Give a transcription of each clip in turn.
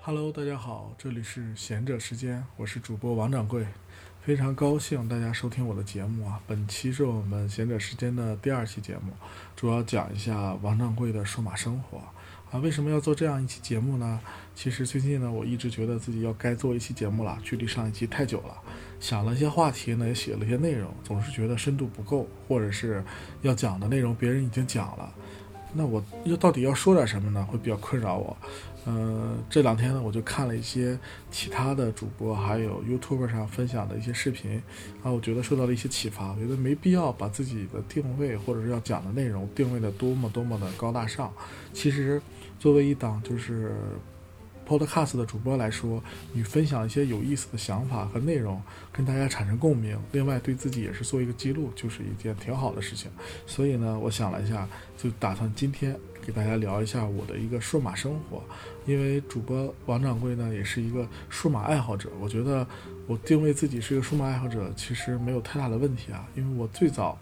Hello，大家好，这里是闲者时间，我是主播王掌柜，非常高兴大家收听我的节目啊。本期是我们闲者时间的第二期节目，主要讲一下王掌柜的数码生活啊。为什么要做这样一期节目呢？其实最近呢，我一直觉得自己要该做一期节目了，距离上一期太久了，想了一些话题呢，也写了一些内容，总是觉得深度不够，或者是要讲的内容别人已经讲了，那我又到底要说点什么呢？会比较困扰我。呃，这两天呢，我就看了一些其他的主播，还有 YouTube 上分享的一些视频，啊，我觉得受到了一些启发。我觉得没必要把自己的定位或者是要讲的内容定位的多么多么的高大上。其实，作为一档就是。Podcast 的主播来说，你分享一些有意思的想法和内容，跟大家产生共鸣，另外对自己也是做一个记录，就是一件挺好的事情。所以呢，我想了一下，就打算今天给大家聊一下我的一个数码生活。因为主播王掌柜呢，也是一个数码爱好者，我觉得我定位自己是一个数码爱好者，其实没有太大的问题啊。因为我最早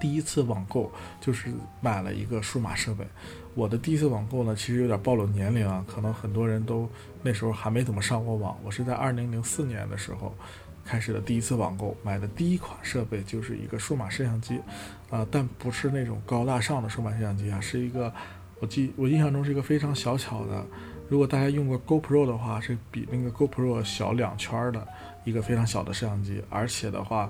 第一次网购就是买了一个数码设备。我的第一次网购呢，其实有点暴露年龄啊，可能很多人都那时候还没怎么上过网。我是在二零零四年的时候开始的第一次网购，买的第一款设备就是一个数码摄像机，啊，但不是那种高大上的数码摄像机啊，是一个我记我印象中是一个非常小巧的，如果大家用过 GoPro 的话，是比那个 GoPro 小两圈的一个非常小的摄像机，而且的话，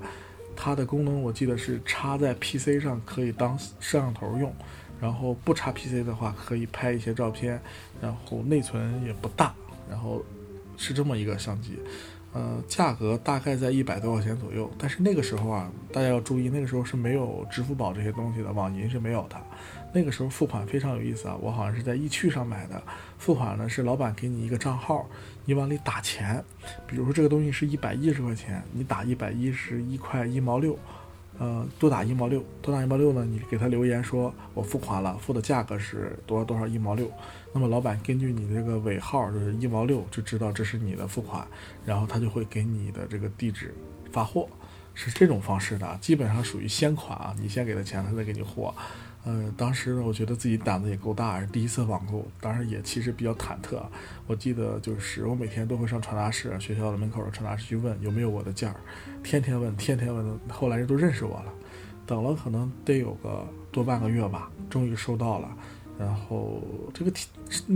它的功能我记得是插在 PC 上可以当摄像头用。然后不插 PC 的话，可以拍一些照片，然后内存也不大，然后是这么一个相机，呃，价格大概在一百多块钱左右。但是那个时候啊，大家要注意，那个时候是没有支付宝这些东西的，网银是没有的。那个时候付款非常有意思啊，我好像是在易趣上买的，付款呢是老板给你一个账号，你往里打钱，比如说这个东西是一百一十块钱，你打一百一十一块一毛六。呃，多打一毛六，多打一毛六呢？你给他留言说，我付款了，付的价格是多少多少一毛六。那么老板根据你这个尾号就是一毛六，就知道这是你的付款，然后他就会给你的这个地址发货，是这种方式的，基本上属于先款啊，你先给他钱，他再给你货。呃，当时，我觉得自己胆子也够大，第一次网购，当时也其实比较忐忑。我记得就是我每天都会上传达室，学校的门口的传达室去问有没有我的件儿，天天问，天天问，后来人都认识我了。等了可能得有个多半个月吧，终于收到了。然后这个体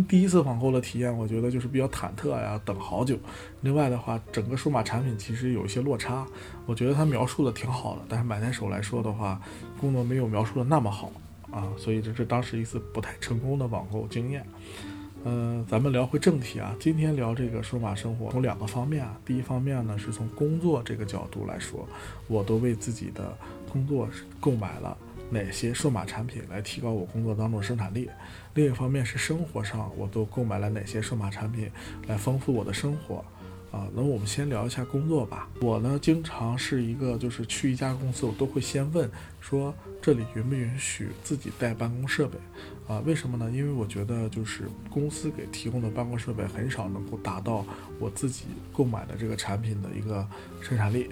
第一次网购的体验，我觉得就是比较忐忑呀，等好久。另外的话，整个数码产品其实有一些落差，我觉得它描述的挺好的，但是买在手来说的话，功能没有描述的那么好。啊，所以这是当时一次不太成功的网购经验。嗯，咱们聊回正题啊，今天聊这个数码生活，从两个方面啊。第一方面呢，是从工作这个角度来说，我都为自己的工作购买了哪些数码产品来提高我工作当中的生产力；另一方面是生活上，我都购买了哪些数码产品来丰富我的生活。啊，那我们先聊一下工作吧。我呢，经常是一个，就是去一家公司，我都会先问说这里允不允许自己带办公设备。啊，为什么呢？因为我觉得就是公司给提供的办公设备很少能够达到我自己购买的这个产品的一个生产力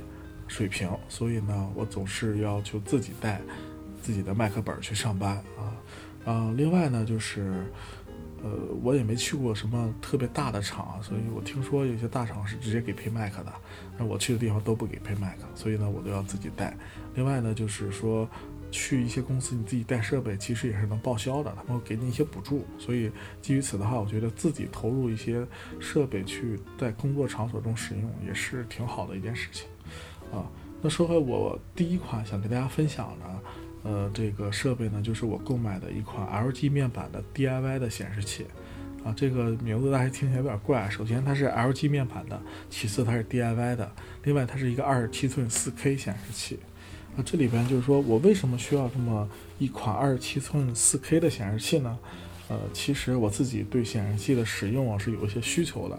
水平，所以呢，我总是要求自己带自己的麦克本去上班啊。嗯，另外呢，就是。呃，我也没去过什么特别大的厂，所以我听说有些大厂是直接给配麦克的，那我去的地方都不给配麦克，所以呢，我都要自己带。另外呢，就是说去一些公司，你自己带设备其实也是能报销的，他们会给你一些补助。所以基于此的话，我觉得自己投入一些设备去在工作场所中使用也是挺好的一件事情啊。那说回我第一款想跟大家分享的。呃，这个设备呢，就是我购买的一款 LG 面板的 DIY 的显示器，啊，这个名字大家听起来有点怪。首先它是 LG 面板的，其次它是 DIY 的，另外它是一个二十七寸 4K 显示器。啊，这里边就是说我为什么需要这么一款二十七寸 4K 的显示器呢？呃，其实我自己对显示器的使用啊是有一些需求的。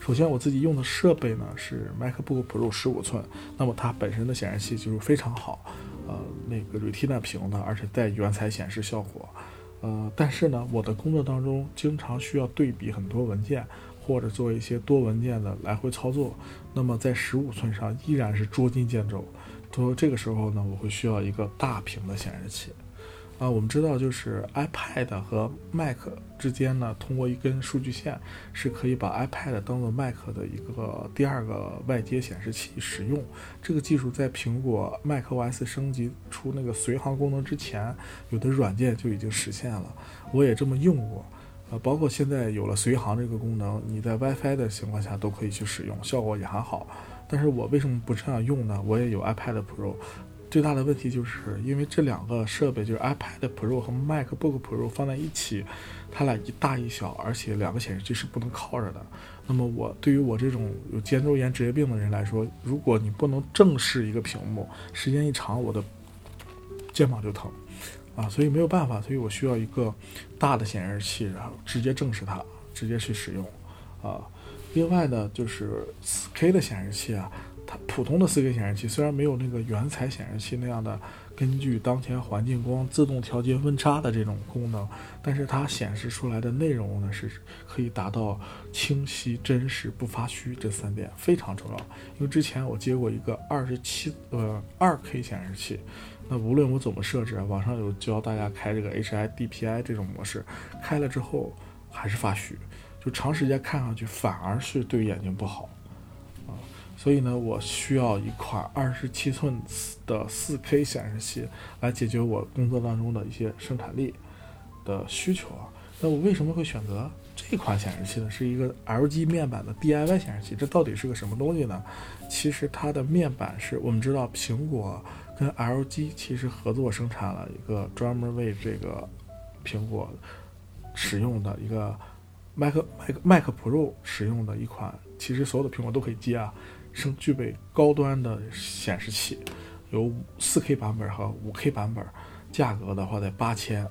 首先我自己用的设备呢是 MacBook Pro 十五寸，那么它本身的显示器就是非常好。呃，那个 Retina 屏的，而且带原彩显示效果。呃，但是呢，我的工作当中经常需要对比很多文件，或者做一些多文件的来回操作。那么在十五寸上依然是捉襟见肘，说这个时候呢，我会需要一个大屏的显示器。啊，我们知道，就是 iPad 和 Mac 之间呢，通过一根数据线，是可以把 iPad 当做 Mac 的一个第二个外接显示器使用。这个技术在苹果 macOS 升级出那个随行功能之前，有的软件就已经实现了。我也这么用过，呃，包括现在有了随行这个功能，你在 WiFi 的情况下都可以去使用，效果也还好。但是我为什么不这样用呢？我也有 iPad Pro。最大的问题就是因为这两个设备，就是 iPad Pro 和 MacBook Pro 放在一起，它俩一大一小，而且两个显示器是不能靠着的。那么我对于我这种有肩周炎职业病的人来说，如果你不能正视一个屏幕，时间一长，我的肩膀就疼啊，所以没有办法，所以我需要一个大的显示器，然后直接正视它，直接去使用啊。另外呢，就是 4K 的显示器啊。普通的 4K 显示器虽然没有那个原彩显示器那样的根据当前环境光自动调节温差的这种功能，但是它显示出来的内容呢是可以达到清晰、真实、不发虚这三点非常重要。因为之前我接过一个二十七呃 2K 显示器，那无论我怎么设置，网上有教大家开这个 HIDPI 这种模式，开了之后还是发虚，就长时间看上去反而是对眼睛不好。所以呢，我需要一款二十七寸的四 K 显示器来解决我工作当中的一些生产力的需求啊。那我为什么会选择这款显示器呢？是一个 LG 面板的 DIY 显示器，这到底是个什么东西呢？其实它的面板是我们知道，苹果跟 LG 其实合作生产了一个专门为这个苹果使用的一个 Mac Mac Mac Pro 使用的一款，其实所有的苹果都可以接啊。生具备高端的显示器，有 4K 版本和 5K 版本，价格的话在八千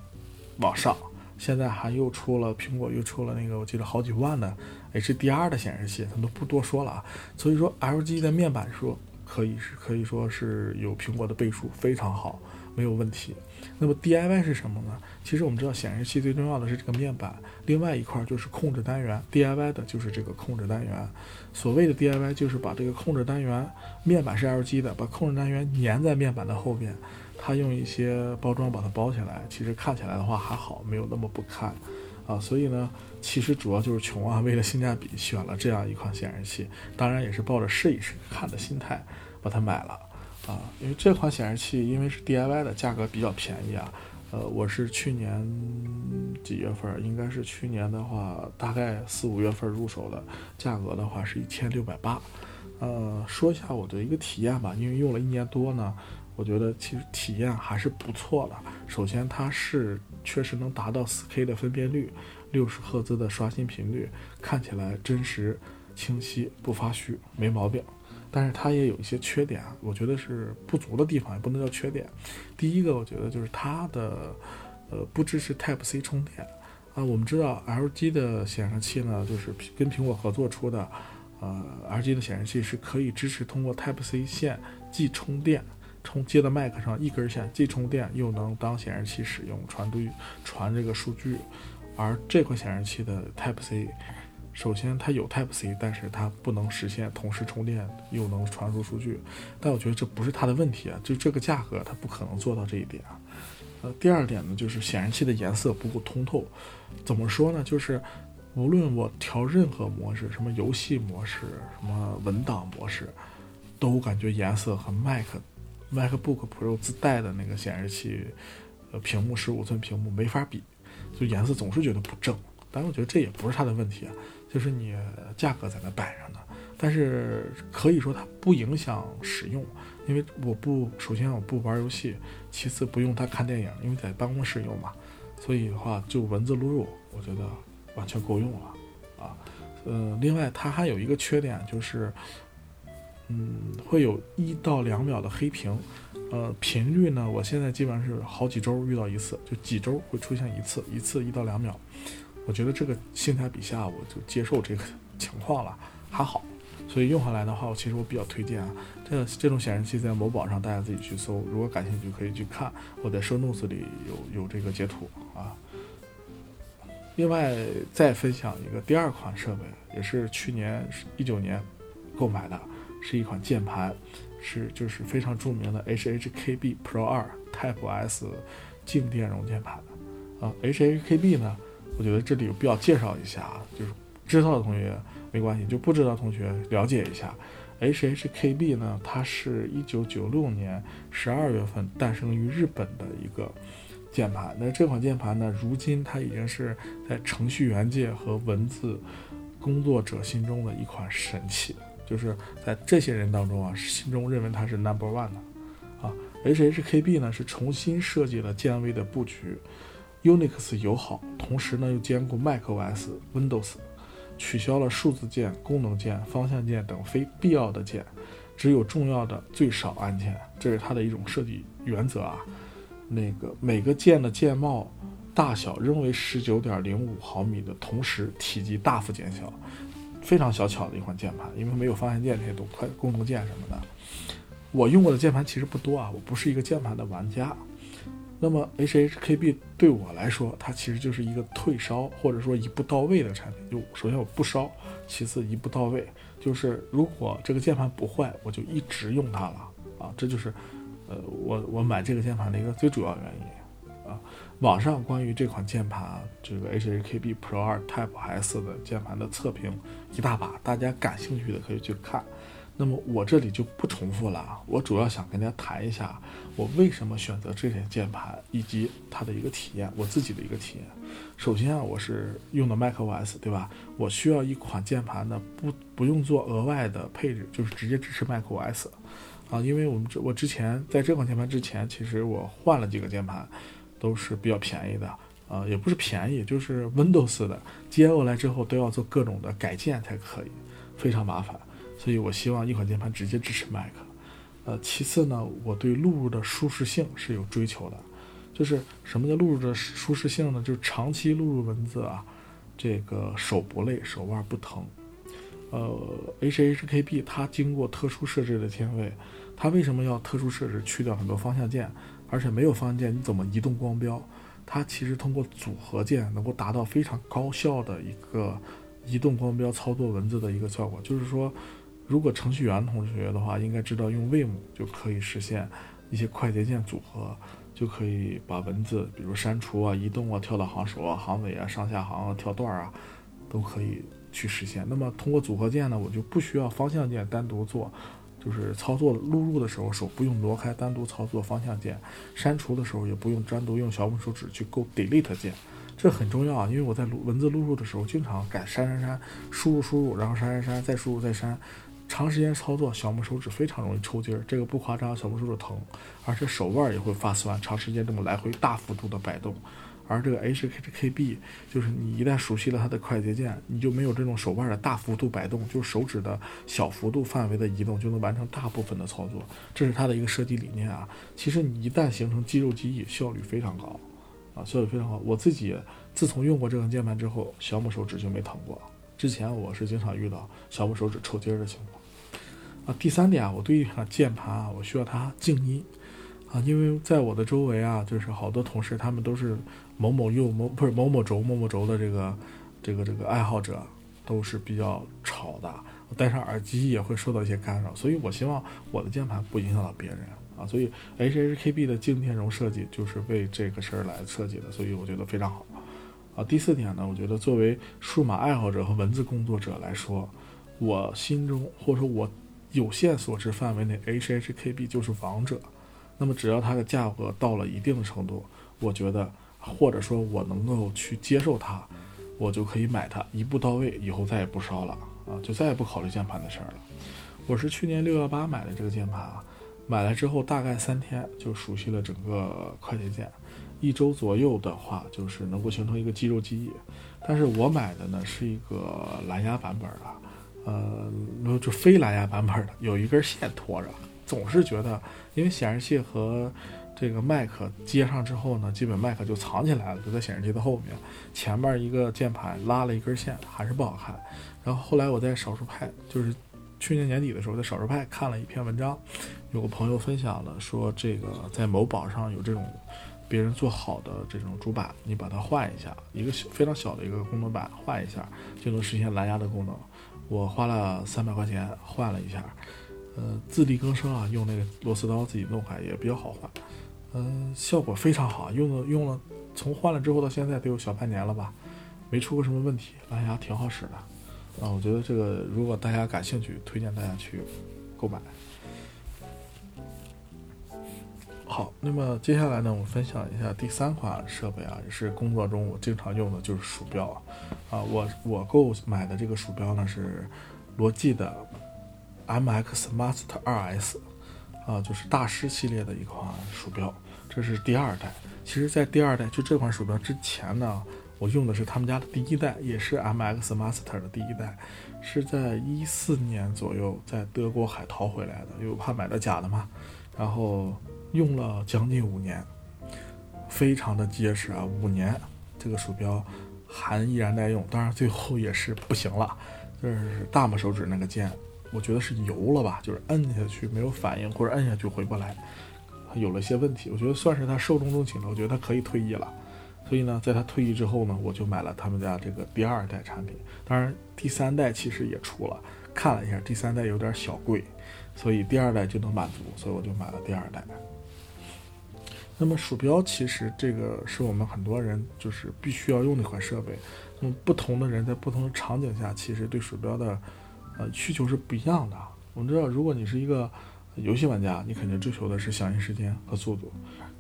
往上。现在还又出了苹果又出了那个我记得好几万的 HDR 的显示器，咱都不多说了啊。所以说 LG 的面板说可以是可以说是有苹果的倍数非常好。没有问题。那么 DIY 是什么呢？其实我们知道，显示器最重要的是这个面板，另外一块就是控制单元。DIY 的就是这个控制单元。所谓的 DIY 就是把这个控制单元，面板是 LG 的，把控制单元粘在面板的后面，它用一些包装把它包起来。其实看起来的话还好，没有那么不堪啊。所以呢，其实主要就是穷啊，为了性价比选了这样一款显示器，当然也是抱着试一试看的心态把它买了。啊，因为这款显示器因为是 DIY 的，价格比较便宜啊。呃，我是去年几月份？应该是去年的话，大概四五月份入手的，价格的话是一千六百八。呃，说一下我的一个体验吧，因为用了一年多呢，我觉得其实体验还是不错的。首先，它是确实能达到 4K 的分辨率，六十赫兹的刷新频率，看起来真实、清晰、不发虚，没毛病。但是它也有一些缺点啊，我觉得是不足的地方，也不能叫缺点。第一个，我觉得就是它的，呃，不支持 Type C 充电啊。我们知道 LG 的显示器呢，就是跟苹果合作出的，呃，LG 的显示器是可以支持通过 Type C 线既充电，充接到 Mac 上一根线，既充电又能当显示器使用，传对传这个数据。而这款显示器的 Type C。首先，它有 Type C，但是它不能实现同时充电又能传输数据。但我觉得这不是它的问题啊，就这个价格，它不可能做到这一点啊。呃，第二点呢，就是显示器的颜色不够通透。怎么说呢？就是无论我调任何模式，什么游戏模式，什么文档模式，都感觉颜色和 Mac MacBook Pro 自带的那个显示器，呃，屏幕十五寸屏幕没法比，就颜色总是觉得不正。但我觉得这也不是它的问题啊。就是你价格在那摆着呢，但是可以说它不影响使用，因为我不首先我不玩游戏，其次不用它看电影，因为在办公室用嘛，所以的话就文字录入，我觉得完全够用了啊。呃，另外它还有一个缺点就是，嗯，会有一到两秒的黑屏，呃，频率呢，我现在基本上是好几周遇到一次，就几周会出现一次，一次一到两秒。我觉得这个性价比下，我就接受这个情况了，还好，所以用下来的话，我其实我比较推荐啊。这这种显示器在某宝上，大家自己去搜，如果感兴趣可以去看，我在 show notes 里有有这个截图啊。另外再分享一个第二款设备，也是去年一九年购买的，是一款键盘，是就是非常著名的 HHKB Pro 二 Type S 静电容键盘啊。HHKB 呢，我觉得这里有必要介绍一下啊，就是知道的同学没关系，就不知道同学了解一下。HHKB 呢，它是一九九六年十二月份诞生于日本的一个键盘。那这款键盘呢，如今它已经是在程序员界和文字工作者心中的一款神器。就是在这些人当中啊，心中认为它是 number one 的啊。HHKB 呢是重新设计了键位的布局，Unix 友好，同时呢又兼顾 macOS、Windows，取消了数字键、功能键、方向键等非必要的键，只有重要的最少按键，这是它的一种设计原则啊。那个每个键的键帽大小仍为十九点零五毫米的同时，体积大幅减小。非常小巧的一款键盘，因为没有方向键这些都快功能键什么的。我用过的键盘其实不多啊，我不是一个键盘的玩家。那么 HHKB 对我来说，它其实就是一个退烧或者说一步到位的产品。就首先我不烧，其次一步到位，就是如果这个键盘不坏，我就一直用它了啊。这就是呃我我买这个键盘的一个最主要原因啊。网上关于这款键盘，这个 HHKB Pro 2 Type S 的键盘的测评一大把，大家感兴趣的可以去看。那么我这里就不重复了，我主要想跟大家谈一下我为什么选择这台键盘以及它的一个体验，我自己的一个体验。首先啊，我是用的 macOS，对吧？我需要一款键盘呢，不不用做额外的配置，就是直接支持 macOS 啊。因为我们这我之前在这款键盘之前，其实我换了几个键盘。都是比较便宜的，呃，也不是便宜，就是 Windows 的接过来之后都要做各种的改键才可以，非常麻烦。所以我希望一款键盘直接支持 Mac。呃，其次呢，我对录入的舒适性是有追求的，就是什么叫录入的舒适性呢？就是长期录入文字啊，这个手不累，手腕不疼。呃，HHKB 它经过特殊设置的键位，它为什么要特殊设置，去掉很多方向键？而且没有方向键，你怎么移动光标？它其实通过组合键能够达到非常高效的一个移动光标操作文字的一个效果。就是说，如果程序员同学的话，应该知道用 Vim 就可以实现一些快捷键组合，就可以把文字，比如删除啊、移动啊、跳到行首啊、行尾啊、上下行啊、跳段啊，都可以去实现。那么通过组合键呢，我就不需要方向键单独做。就是操作录入的时候，手不用挪开，单独操作方向键；删除的时候也不用单独用小拇手指去勾 Delete 键，这很重要啊！因为我在录文字录入的时候，经常改删删删，输入输入，然后删删删，再输入再删，长时间操作，小拇手指非常容易抽筋儿。这个不夸张，小拇手指疼，而且手腕也会发酸，长时间这么来回大幅度的摆动。而这个 HKKB 就是你一旦熟悉了它的快捷键，你就没有这种手腕的大幅度摆动，就是手指的小幅度范围的移动就能完成大部分的操作，这是它的一个设计理念啊。其实你一旦形成肌肉记忆，效率非常高，啊，效率非常好。我自己自从用过这款键盘之后，小拇手指就没疼过。之前我是经常遇到小拇手指抽筋儿的情况。啊，第三点啊，我对于键盘啊，我需要它静音。啊，因为在我的周围啊，就是好多同事，他们都是某某右某不是某某轴某某轴的这个这个这个爱好者，都是比较吵的。我戴上耳机也会受到一些干扰，所以我希望我的键盘不影响到别人啊。所以 HHKB 的静电容设计就是为这个事儿来设计的，所以我觉得非常好。啊，第四点呢，我觉得作为数码爱好者和文字工作者来说，我心中或者说我有限所知范围内，HHKB 就是王者。那么只要它的价格到了一定的程度，我觉得或者说我能够去接受它，我就可以买它，一步到位，以后再也不烧了啊，就再也不考虑键盘的事儿了。我是去年六幺八买的这个键盘啊，买来之后大概三天就熟悉了整个快捷键，一周左右的话就是能够形成一个肌肉记忆。但是我买的呢是一个蓝牙版本的，呃，就非蓝牙版本的，有一根线拖着。总是觉得，因为显示器和这个麦克接上之后呢，基本麦克就藏起来了，就在显示器的后面，前面一个键盘拉了一根线，还是不好看。然后后来我在少数派，就是去年年底的时候，在少数派看了一篇文章，有个朋友分享了，说这个在某宝上有这种别人做好的这种主板，你把它换一下，一个小非常小的一个功能板换一下，就能实现蓝牙的功能。我花了三百块钱换了一下。呃，自力更生啊，用那个螺丝刀自己弄开也比较好换，嗯，效果非常好，用了用了，从换了之后到现在得有小半年了吧，没出过什么问题，蓝牙挺好使的，啊，我觉得这个如果大家感兴趣，推荐大家去购买。好，那么接下来呢，我分享一下第三款设备啊，也是工作中我经常用的，就是鼠标啊。啊我我购买的这个鼠标呢是罗技的 MX Master 2S 啊，就是大师系列的一款鼠标，这是第二代。其实，在第二代就这款鼠标之前呢，我用的是他们家的第一代，也是 MX Master 的第一代，是在一四年左右在德国海淘回来的，因为我怕买到假的嘛，然后。用了将近五年，非常的结实啊！五年，这个鼠标还依然耐用。当然，最后也是不行了，就是大拇手指那个键，我觉得是油了吧，就是摁下去没有反应，或者摁下去回不来，有了些问题。我觉得算是它寿终正寝了，我觉得它可以退役了。所以呢，在它退役之后呢，我就买了他们家这个第二代产品。当然，第三代其实也出了，看了一下，第三代有点小贵，所以第二代就能满足，所以我就买了第二代。那么鼠标其实这个是我们很多人就是必须要用的一款设备。那么不同的人在不同的场景下，其实对鼠标的呃需求是不一样的。我们知道，如果你是一个游戏玩家，你肯定追求的是响应时间和速度；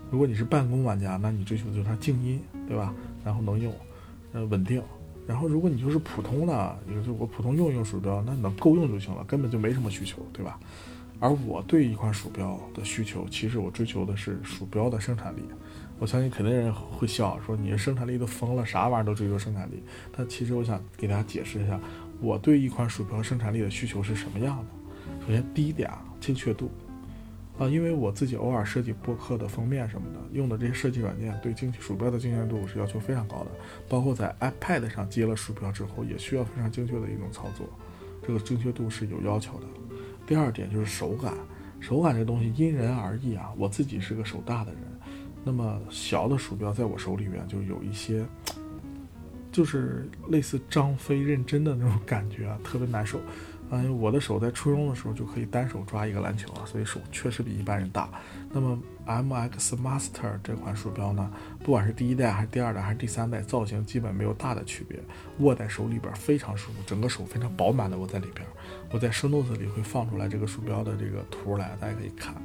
如果你是办公玩家，那你追求的就是它静音，对吧？然后能用，呃，稳定。然后如果你就是普通的，也就是我普通用用鼠标，那能够用就行了，根本就没什么需求，对吧？而我对一款鼠标的需求，其实我追求的是鼠标的生产力。我相信肯定人会笑说你的生产力都疯了，啥玩意儿都追求生产力。但其实我想给大家解释一下，我对一款鼠标生产力的需求是什么样的。首先第一点啊，精确度啊，因为我自己偶尔设计播客的封面什么的，用的这些设计软件对精鼠标的精确度是要求非常高的。包括在 iPad 上接了鼠标之后，也需要非常精确的一种操作，这个精确度是有要求的。第二点就是手感，手感这东西因人而异啊。我自己是个手大的人，那么小的鼠标在我手里面就有一些，就是类似张飞认真的那种感觉啊，特别难受。嗯，我的手在初中的时候就可以单手抓一个篮球啊，所以手确实比一般人大。那么 MX Master 这款鼠标呢，不管是第一代还是第二代还是第三代，造型基本没有大的区别，握在手里边非常舒服，整个手非常饱满的握在里边。我在 show notes 里会放出来这个鼠标的这个图来，大家可以看。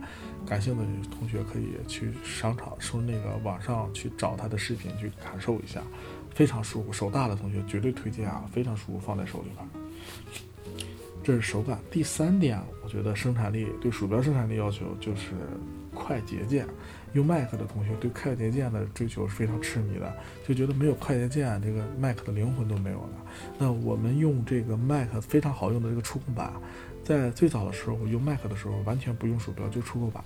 感兴趣的同学可以去商场说那个网上去找它的视频去感受一下，非常舒服。手大的同学绝对推荐啊，非常舒服，放在手里边。这是手感。第三点，我觉得生产力对鼠标生产力要求就是快捷键。用 Mac 的同学对快捷键的追求是非常痴迷的，就觉得没有快捷键，这个 Mac 的灵魂都没有了。那我们用这个 Mac 非常好用的这个触控板，在最早的时候我用 Mac 的时候完全不用鼠标，就触控板。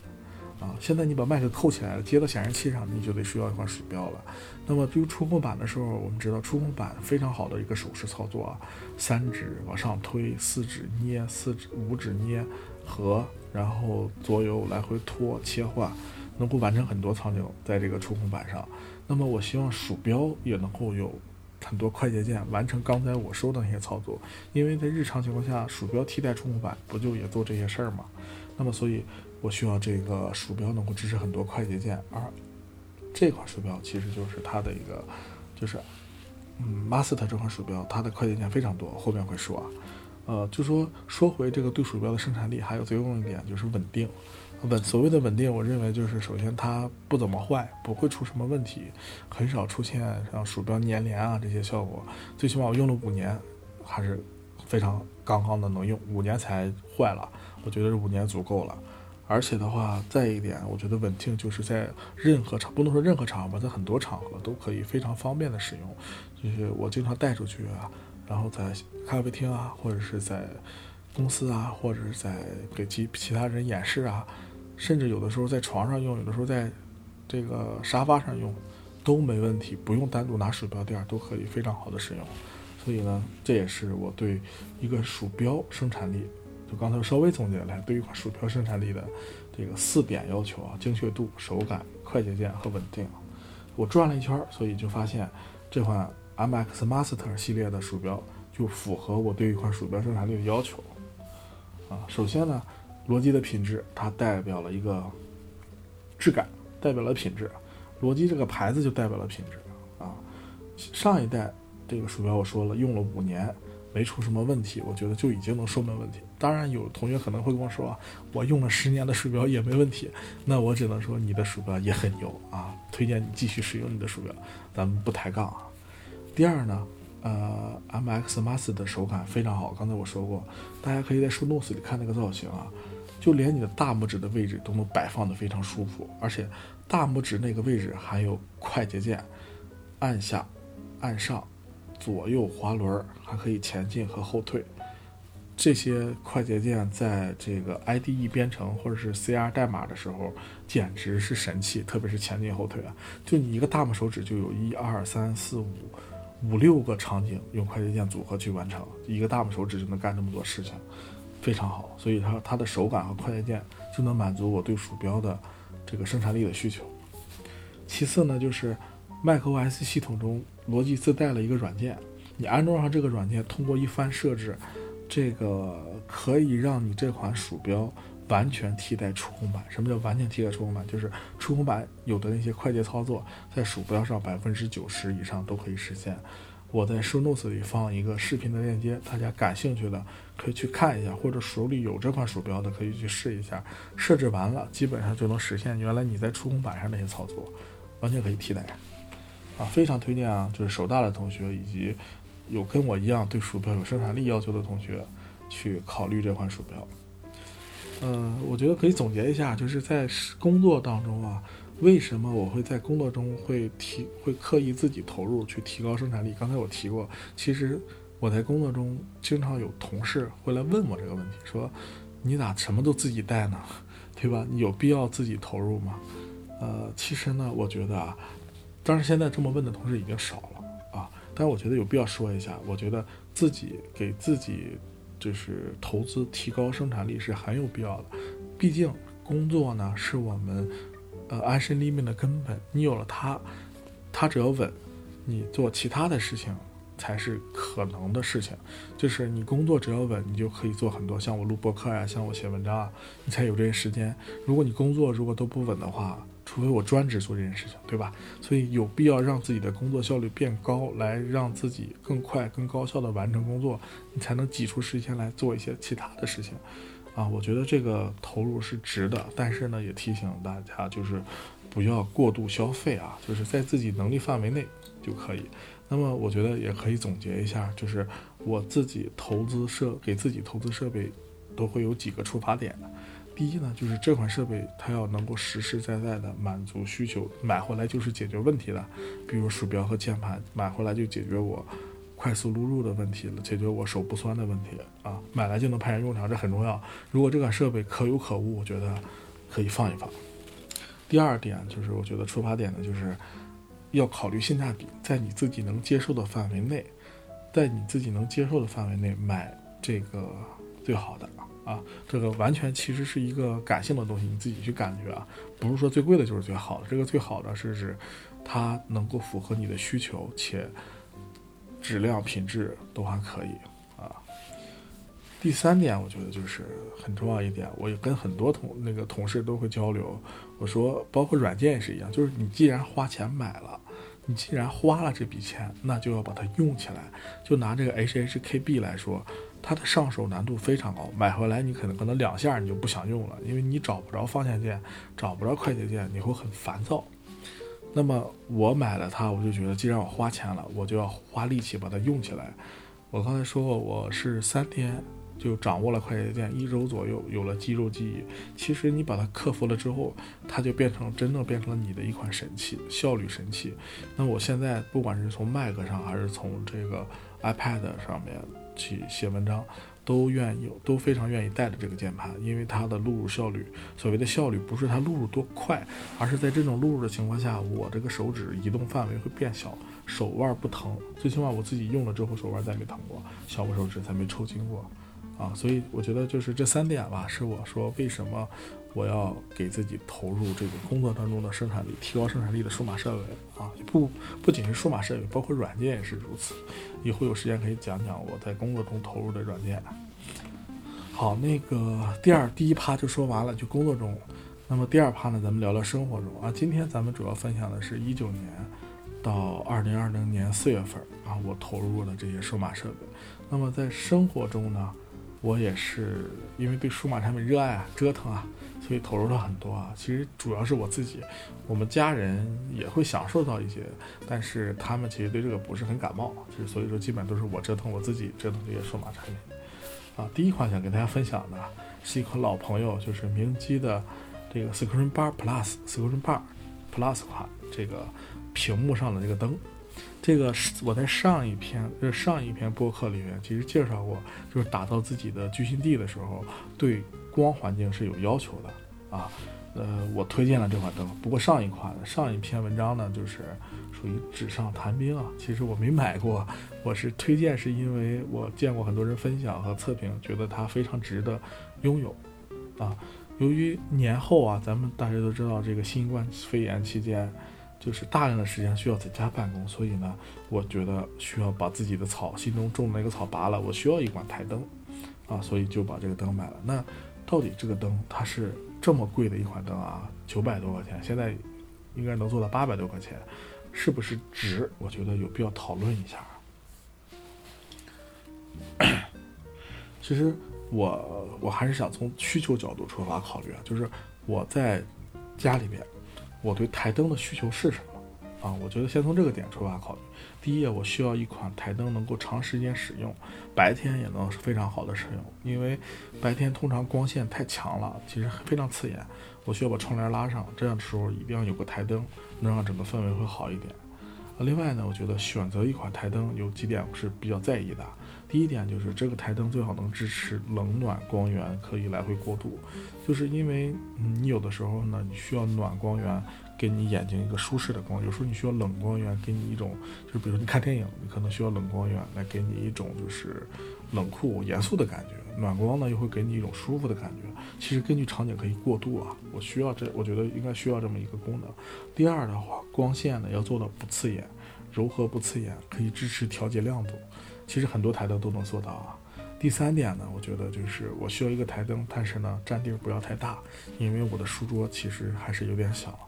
啊，现在你把麦克扣起来了，接到显示器上，你就得需要一款鼠标了。那么对于触控板的时候，我们知道触控板非常好的一个手势操作啊，三指往上推，四指捏，四指五指捏和，然后左右来回拖切换，能够完成很多场景在这个触控板上。那么我希望鼠标也能够有很多快捷键，完成刚才我说的那些操作，因为在日常情况下，鼠标替代触控板不就也做这些事儿吗？那么所以。我需要这个鼠标能够支持很多快捷键，而这款鼠标其实就是它的一个，就是嗯，Master 这款鼠标，它的快捷键非常多，后面会说啊。呃，就说说回这个对鼠标的生产力，还有最后一点就是稳定。稳所谓的稳定，我认为就是首先它不怎么坏，不会出什么问题，很少出现像鼠标粘连啊这些效果。最起码我用了五年，还是非常刚刚的能用，五年才坏了，我觉得五年足够了。而且的话，再一点，我觉得稳定就是在任何场，不能说任何场合吧，在很多场合都可以非常方便的使用。就是我经常带出去啊，然后在咖啡厅啊，或者是在公司啊，或者是在给其其他人演示啊，甚至有的时候在床上用，有的时候在这个沙发上用，都没问题，不用单独拿鼠标垫，都可以非常好的使用。所以呢，这也是我对一个鼠标生产力。就刚才稍微总结来，对于一款鼠标生产力的这个四点要求啊，精确度、手感、快捷键和稳定。我转了一圈，所以就发现这款 MX Master 系列的鼠标就符合我对一款鼠标生产力的要求。啊，首先呢，罗技的品质，它代表了一个质感，代表了品质。罗技这个牌子就代表了品质啊。上一代这个鼠标我说了，用了五年没出什么问题，我觉得就已经能说明问题。当然有同学可能会跟我说，我用了十年的鼠标也没问题，那我只能说你的鼠标也很牛啊，推荐你继续使用你的鼠标，咱们不抬杠啊。第二呢，呃，MX Master 的手感非常好，刚才我说过，大家可以在 Show Notes 里看那个造型啊，就连你的大拇指的位置都能摆放的非常舒服，而且大拇指那个位置还有快捷键，按下、按上、左右滑轮，还可以前进和后退。这些快捷键在这个 IDE 编程或者是 CR 代码的时候，简直是神器，特别是前进后退啊！就你一个大拇手指就有一二三四五五六个场景用快捷键组合去完成，一个大拇手指就能干这么多事情，非常好。所以它它的手感和快捷键就能满足我对鼠标的这个生产力的需求。其次呢，就是 macOS 系统中逻辑自带了一个软件，你安装上这个软件，通过一番设置。这个可以让你这款鼠标完全替代触控板。什么叫完全替代触控板？就是触控板有的那些快捷操作，在鼠标上百分之九十以上都可以实现。我在 show notes 里放一个视频的链接，大家感兴趣的可以去看一下，或者手里有这款鼠标的可以去试一下。设置完了，基本上就能实现原来你在触控板上那些操作，完全可以替代。啊，非常推荐啊，就是手大的同学以及。有跟我一样对鼠标有生产力要求的同学，去考虑这款鼠标。嗯，我觉得可以总结一下，就是在工作当中啊，为什么我会在工作中会提会刻意自己投入去提高生产力？刚才我提过，其实我在工作中经常有同事会来问我这个问题，说你咋什么都自己带呢？对吧？你有必要自己投入吗？呃，其实呢，我觉得啊，当然现在这么问的同事已经少了。但我觉得有必要说一下，我觉得自己给自己就是投资提高生产力是很有必要的。毕竟工作呢是我们呃安身立命的根本，你有了它，它只要稳，你做其他的事情才是可能的事情。就是你工作只要稳，你就可以做很多，像我录播课呀，像我写文章啊，你才有这些时间。如果你工作如果都不稳的话，除非我专职做这件事情，对吧？所以有必要让自己的工作效率变高，来让自己更快、更高效的完成工作，你才能挤出时间来做一些其他的事情。啊，我觉得这个投入是值的，但是呢，也提醒大家，就是不要过度消费啊，就是在自己能力范围内就可以。那么，我觉得也可以总结一下，就是我自己投资设给自己投资设备，都会有几个出发点。第一呢，就是这款设备它要能够实实在在的满足需求，买回来就是解决问题的，比如鼠标和键盘，买回来就解决我快速录入的问题了，解决我手不酸的问题啊，买来就能派上用场，这很重要。如果这款设备可有可无，我觉得可以放一放。第二点就是，我觉得出发点呢，就是要考虑性价比，在你自己能接受的范围内，在你自己能接受的范围内买这个最好的。啊，啊这个完全其实是一个感性的东西，你自己去感觉啊，不是说最贵的就是最好的。这个最好的是指它能够符合你的需求，且质量品质都还可以啊。第三点，我觉得就是很重要一点，我也跟很多同那个同事都会交流，我说包括软件也是一样，就是你既然花钱买了，你既然花了这笔钱，那就要把它用起来。就拿这个 HHKB 来说。它的上手难度非常高，买回来你可能可能两下你就不想用了，因为你找不着方向键，找不着快捷键，你会很烦躁。那么我买了它，我就觉得既然我花钱了，我就要花力气把它用起来。我刚才说过，我是三天就掌握了快捷键，一周左右有了肌肉记忆。其实你把它克服了之后，它就变成真正变成了你的一款神器，效率神器。那我现在不管是从 Mac 上还是从这个 iPad 上面。去写文章，都愿意，都非常愿意带着这个键盘，因为它的录入效率，所谓的效率不是它录入多快，而是在这种录入的情况下，我这个手指移动范围会变小，手腕不疼，最起码我自己用了之后手腕再没疼过，小拇手指再没抽筋过，啊，所以我觉得就是这三点吧，是我说为什么。我要给自己投入这个工作当中的生产力，提高生产力的数码设备啊，不不仅是数码设备，包括软件也是如此。以后有时间可以讲讲我在工作中投入的软件。好，那个第二第一趴就说完了，就工作中。那么第二趴呢，咱们聊聊生活中啊。今天咱们主要分享的是一九年到二零二零年四月份啊，我投入的这些数码设备。那么在生活中呢，我也是因为对数码产品热爱啊，折腾啊，所以投入了很多啊。其实主要是我自己，我们家人也会享受到一些，但是他们其实对这个不是很感冒，就是所以说基本都是我折腾我自己折腾这些数码产品。啊，第一款想给大家分享的是一款老朋友，就是明基的。这个 Screen Bar Plus，Screen Bar Plus 款，这个屏幕上的这个灯，这个是我在上一篇，就是上一篇播客里面其实介绍过，就是打造自己的居心地的时候，对光环境是有要求的啊。呃，我推荐了这款灯，不过上一款上一篇文章呢，就是属于纸上谈兵啊。其实我没买过，我是推荐是因为我见过很多人分享和测评，觉得它非常值得拥有啊。由于年后啊，咱们大家都知道，这个新冠肺炎期间，就是大量的时间需要在家办公，所以呢，我觉得需要把自己的草，心中种的那个草拔了，我需要一管台灯，啊，所以就把这个灯买了。那到底这个灯它是这么贵的一款灯啊，九百多块钱，现在应该能做到八百多块钱，是不是值？我觉得有必要讨论一下。其实。我我还是想从需求角度出发考虑啊，就是我在家里面，我对台灯的需求是什么啊？我觉得先从这个点出发考虑。第一，我需要一款台灯能够长时间使用，白天也能非常好的使用，因为白天通常光线太强了，其实非常刺眼，我需要把窗帘拉上，这样的时候一定要有个台灯，能让整个氛围会好一点。另外呢，我觉得选择一款台灯有几点是比较在意的。第一点就是这个台灯最好能支持冷暖光源，可以来回过渡。就是因为你有的时候呢，你需要暖光源给你眼睛一个舒适的光；有时候你需要冷光源给你一种，就是比如说你看电影，你可能需要冷光源来给你一种就是冷酷严肃的感觉；暖光呢又会给你一种舒服的感觉。其实根据场景可以过渡啊。我需要这，我觉得应该需要这么一个功能。第二的话，光线呢要做到不刺眼，柔和不刺眼，可以支持调节亮度。其实很多台灯都能做到啊。第三点呢，我觉得就是我需要一个台灯，但是呢占地不要太大，因为我的书桌其实还是有点小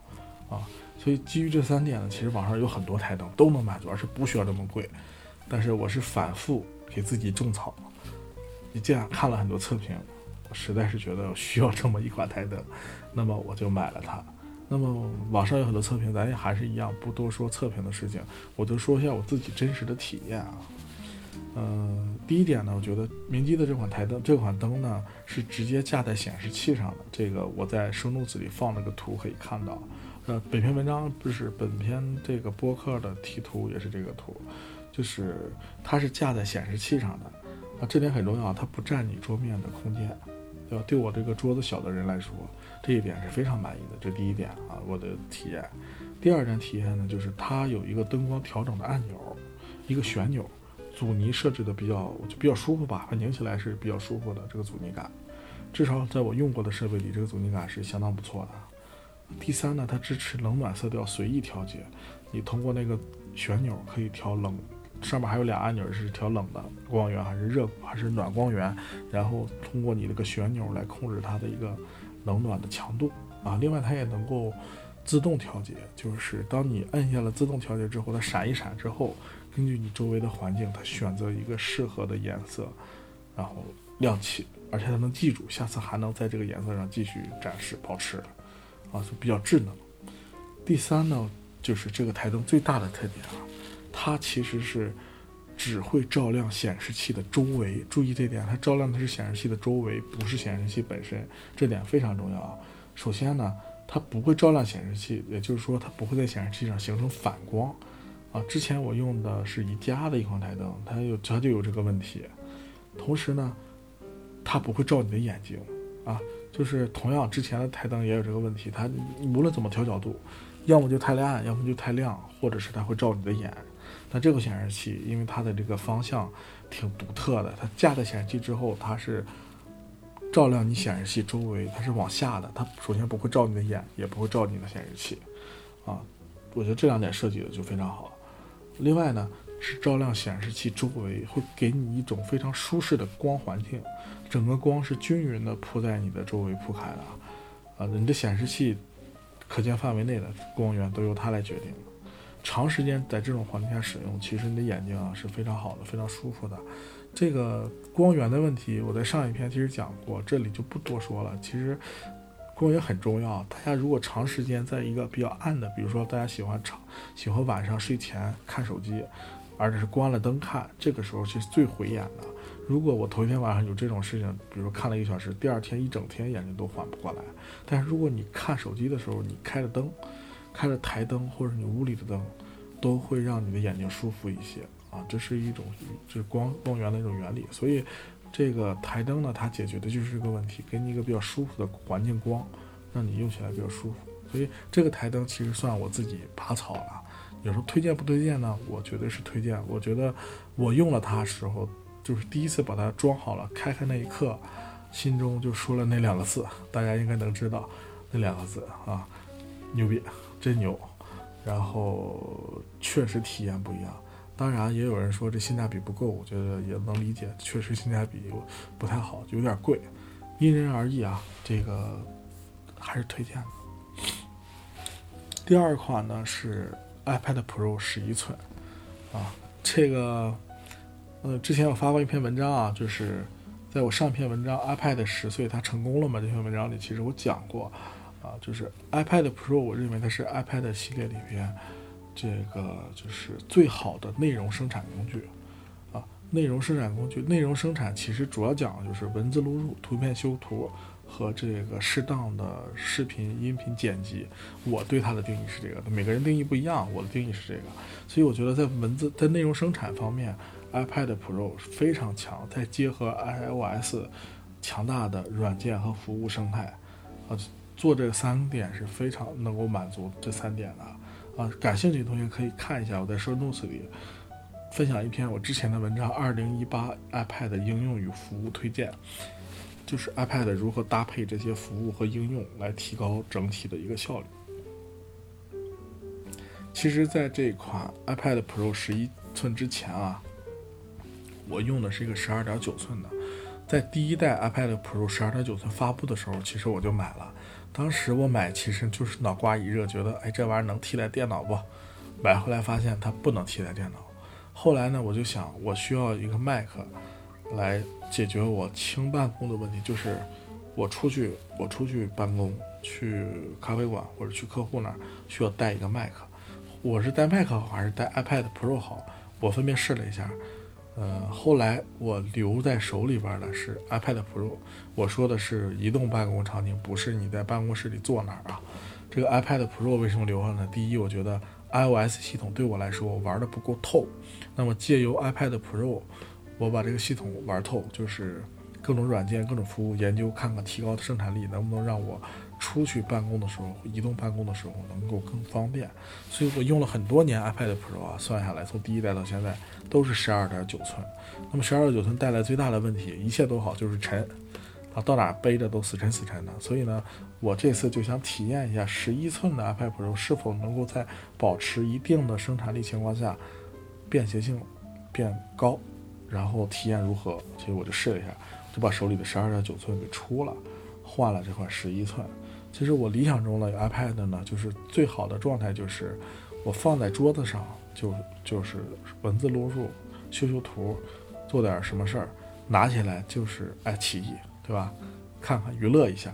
啊。所以基于这三点呢，其实网上有很多台灯都能满足，而是不需要这么贵。但是我是反复给自己种草，你这样看了很多测评，我实在是觉得需要这么一款台灯，那么我就买了它。那么网上有很多测评，咱也还是一样，不多说测评的事情，我就说一下我自己真实的体验啊。嗯，第一点呢，我觉得明基的这款台灯，这款灯呢是直接架在显示器上的。这个我在生动子里放了个图，可以看到。呃，本篇文章不是本篇这个播客的题图也是这个图，就是它是架在显示器上的。啊，这点很重要，它不占你桌面的空间，对吧？对我这个桌子小的人来说，这一点是非常满意的。这第一点啊，我的体验。第二点体验呢，就是它有一个灯光调整的按钮，一个旋钮。阻尼设置的比较就比较舒服吧，它拧起来是比较舒服的这个阻尼感，至少在我用过的设备里，这个阻尼感是相当不错的。第三呢，它支持冷暖色调随意调节，你通过那个旋钮可以调冷，上面还有俩按钮是调冷的光源还是热还是暖光源，然后通过你这个旋钮来控制它的一个冷暖的强度啊。另外它也能够自动调节，就是当你摁下了自动调节之后，它闪一闪之后。根据你周围的环境，它选择一个适合的颜色，然后亮起，而且它能记住，下次还能在这个颜色上继续展示保持，啊，就比较智能。第三呢，就是这个台灯最大的特点啊，它其实是只会照亮显示器的周围。注意这点，它照亮的是显示器的周围，不是显示器本身，这点非常重要啊。首先呢，它不会照亮显示器，也就是说，它不会在显示器上形成反光。啊，之前我用的是宜家的一款台灯，它有它就有这个问题。同时呢，它不会照你的眼睛，啊，就是同样之前的台灯也有这个问题，它无论怎么调角度，要么就太暗，要么就太亮，或者是它会照你的眼。但这个显示器因为它的这个方向挺独特的，它架在显示器之后，它是照亮你显示器周围，它是往下的，它首先不会照你的眼，也不会照你的显示器，啊，我觉得这两点设计的就非常好。另外呢，是照亮显示器周围，会给你一种非常舒适的光环境，整个光是均匀的铺在你的周围铺开的，啊，你的显示器可见范围内的光源都由它来决定。长时间在这种环境下使用，其实你的眼睛啊是非常好的，非常舒服的。这个光源的问题，我在上一篇其实讲过，这里就不多说了。其实光源很重要，大家如果长时间在一个比较暗的，比如说大家喜欢长喜欢晚上睡前看手机。而且是关了灯看，这个时候是最毁眼的。如果我头一天晚上有这种事情，比如看了一个小时，第二天一整天眼睛都缓不过来。但是如果你看手机的时候，你开着灯，开着台灯或者你屋里的灯，都会让你的眼睛舒服一些啊。这是一种就是光光源的一种原理。所以这个台灯呢，它解决的就是这个问题，给你一个比较舒服的环境光，让你用起来比较舒服。所以这个台灯其实算我自己拔草了。有时候推荐不推荐呢？我绝对是推荐。我觉得我用了它时候，就是第一次把它装好了，开开那一刻，心中就说了那两个字，大家应该能知道那两个字啊，牛逼，真牛。然后确实体验不一样。当然也有人说这性价比不够，我觉得也能理解，确实性价比不太好，有点贵，因人而异啊。这个还是推荐的。第二款呢是。iPad Pro 十一寸，啊，这个，呃，之前我发过一篇文章啊，就是在我上篇文章 iPad 十岁它成功了吗？这篇文章里其实我讲过，啊，就是 iPad Pro，我认为它是 iPad 系列里边这个就是最好的内容生产工具，啊，内容生产工具，内容生产其实主要讲的就是文字录入、图片修图。和这个适当的视频、音频剪辑，我对它的定义是这个，每个人定义不一样，我的定义是这个。所以我觉得在文字、在内容生产方面，iPad Pro 非常强。再结合 iOS 强大的软件和服务生态，啊，做这三点是非常能够满足这三点的。啊，感兴趣的同学可以看一下我在 Show Notes 里分享一篇我之前的文章《二零一八 iPad 应用与服务推荐》。就是 iPad 如何搭配这些服务和应用来提高整体的一个效率。其实，在这款 iPad Pro 十一寸之前啊，我用的是一个十二点九寸的。在第一代 iPad Pro 十二点九寸发布的时候，其实我就买了。当时我买其实就是脑瓜一热，觉得哎，这玩意儿能替代电脑不？买回来发现它不能替代电脑。后来呢，我就想我需要一个 Mac。来解决我轻办公的问题，就是我出去，我出去办公，去咖啡馆或者去客户那儿需要带一个麦克我是带麦克好还是带 iPad Pro 好？我分别试了一下，呃，后来我留在手里边的是 iPad Pro。我说的是移动办公场景，不是你在办公室里坐那儿啊。这个 iPad Pro 为什么留下呢？第一，我觉得 iOS 系统对我来说玩的不够透，那么借由 iPad Pro。我把这个系统玩透，就是各种软件、各种服务研究，看看提高的生产力能不能让我出去办公的时候、移动办公的时候能够更方便。所以我用了很多年 iPad Pro 啊，算下来从第一代到现在都是十二点九寸。那么十二点九寸带来最大的问题，一切都好，就是沉啊，到哪背着都死沉死沉的。所以呢，我这次就想体验一下十一寸的 iPad Pro 是否能够在保持一定的生产力情况下，便携性变高。然后体验如何？其实我就试了一下，就把手里的十二点九寸给出了，换了这块十一寸。其实我理想中的 iPad 呢，就是最好的状态就是我放在桌子上，就就是文字录入、修修图、做点什么事儿，拿起来就是爱奇艺，对吧？看看娱乐一下，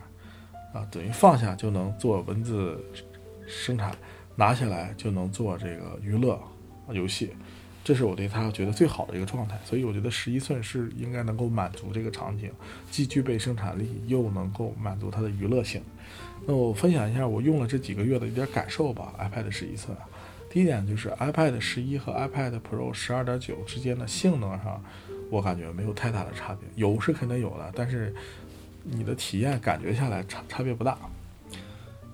啊，等于放下就能做文字生产，拿起来就能做这个娱乐游戏。这是我对它觉得最好的一个状态，所以我觉得十一寸是应该能够满足这个场景，既具备生产力，又能够满足它的娱乐性。那我分享一下我用了这几个月的一点感受吧。iPad 十一寸，第一点就是 iPad 十一和 iPad Pro 十二点九之间的性能上，我感觉没有太大的差别，有是肯定有的，但是你的体验感觉下来差差别不大。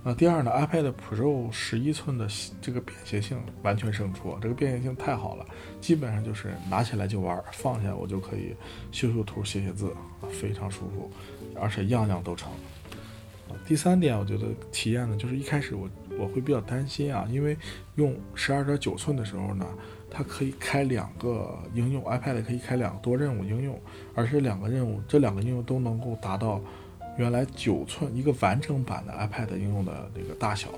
那第二呢，iPad Pro 十一寸的这个便携性完全胜出，这个便携性太好了，基本上就是拿起来就玩，放下我就可以修修图、写写字，非常舒服，而且样样都成。第三点，我觉得体验呢，就是一开始我我会比较担心啊，因为用十二点九寸的时候呢，它可以开两个应用，iPad 可以开两个多任务应用，而且两个任务，这两个应用都能够达到原来九寸一个完整版的 iPad 应用的这个大小。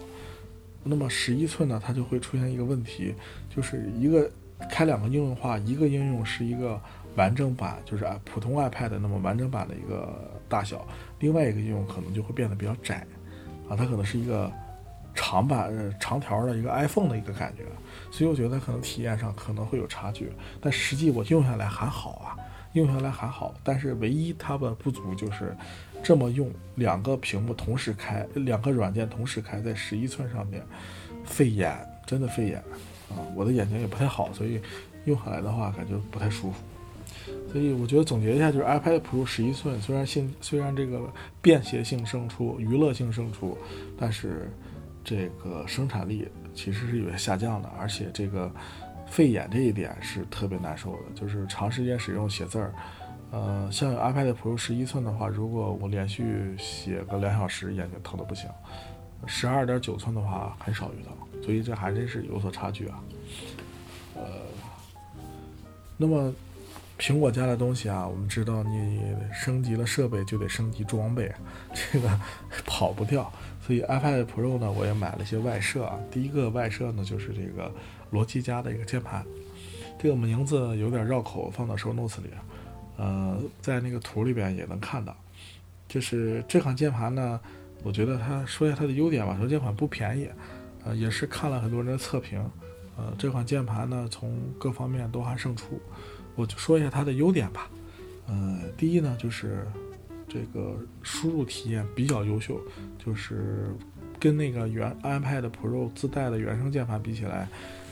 那么十一寸呢，它就会出现一个问题，就是一个开两个应用的话，一个应用是一个完整版，就是啊普通 iPad 那么完整版的一个大小，另外一个应用可能就会变得比较窄，啊，它可能是一个长版、长条的一个 iPhone 的一个感觉，所以我觉得可能体验上可能会有差距，但实际我用下来还好啊，用下来还好，但是唯一它的不足就是。这么用两个屏幕同时开，两个软件同时开在十一寸上面，费眼，真的费眼啊！我的眼睛也不太好，所以用下来的话感觉不太舒服。所以我觉得总结一下，就是 iPad Pro 十一寸虽然性虽然这个便携性胜出，娱乐性胜出，但是这个生产力其实是有些下降的，而且这个费眼这一点是特别难受的，就是长时间使用写字儿。呃，像 iPad Pro 十一寸的话，如果我连续写个两小时，眼睛疼的不行。十二点九寸的话，很少遇到，所以这还真是有所差距啊。呃，那么苹果家的东西啊，我们知道你升级了设备就得升级装备，这个跑不掉。所以 iPad Pro 呢，我也买了些外设啊。第一个外设呢，就是这个罗技家的一个键盘，这个名字有点绕口，放到 Show Notes 里。呃，在那个图里边也能看到，就是这款键盘呢，我觉得它说一下它的优点吧。说这款不便宜，呃，也是看了很多人的测评，呃，这款键盘呢从各方面都还胜出。我就说一下它的优点吧。呃，第一呢就是这个输入体验比较优秀，就是跟那个原 iPad Pro 自带的原生键盘比起来，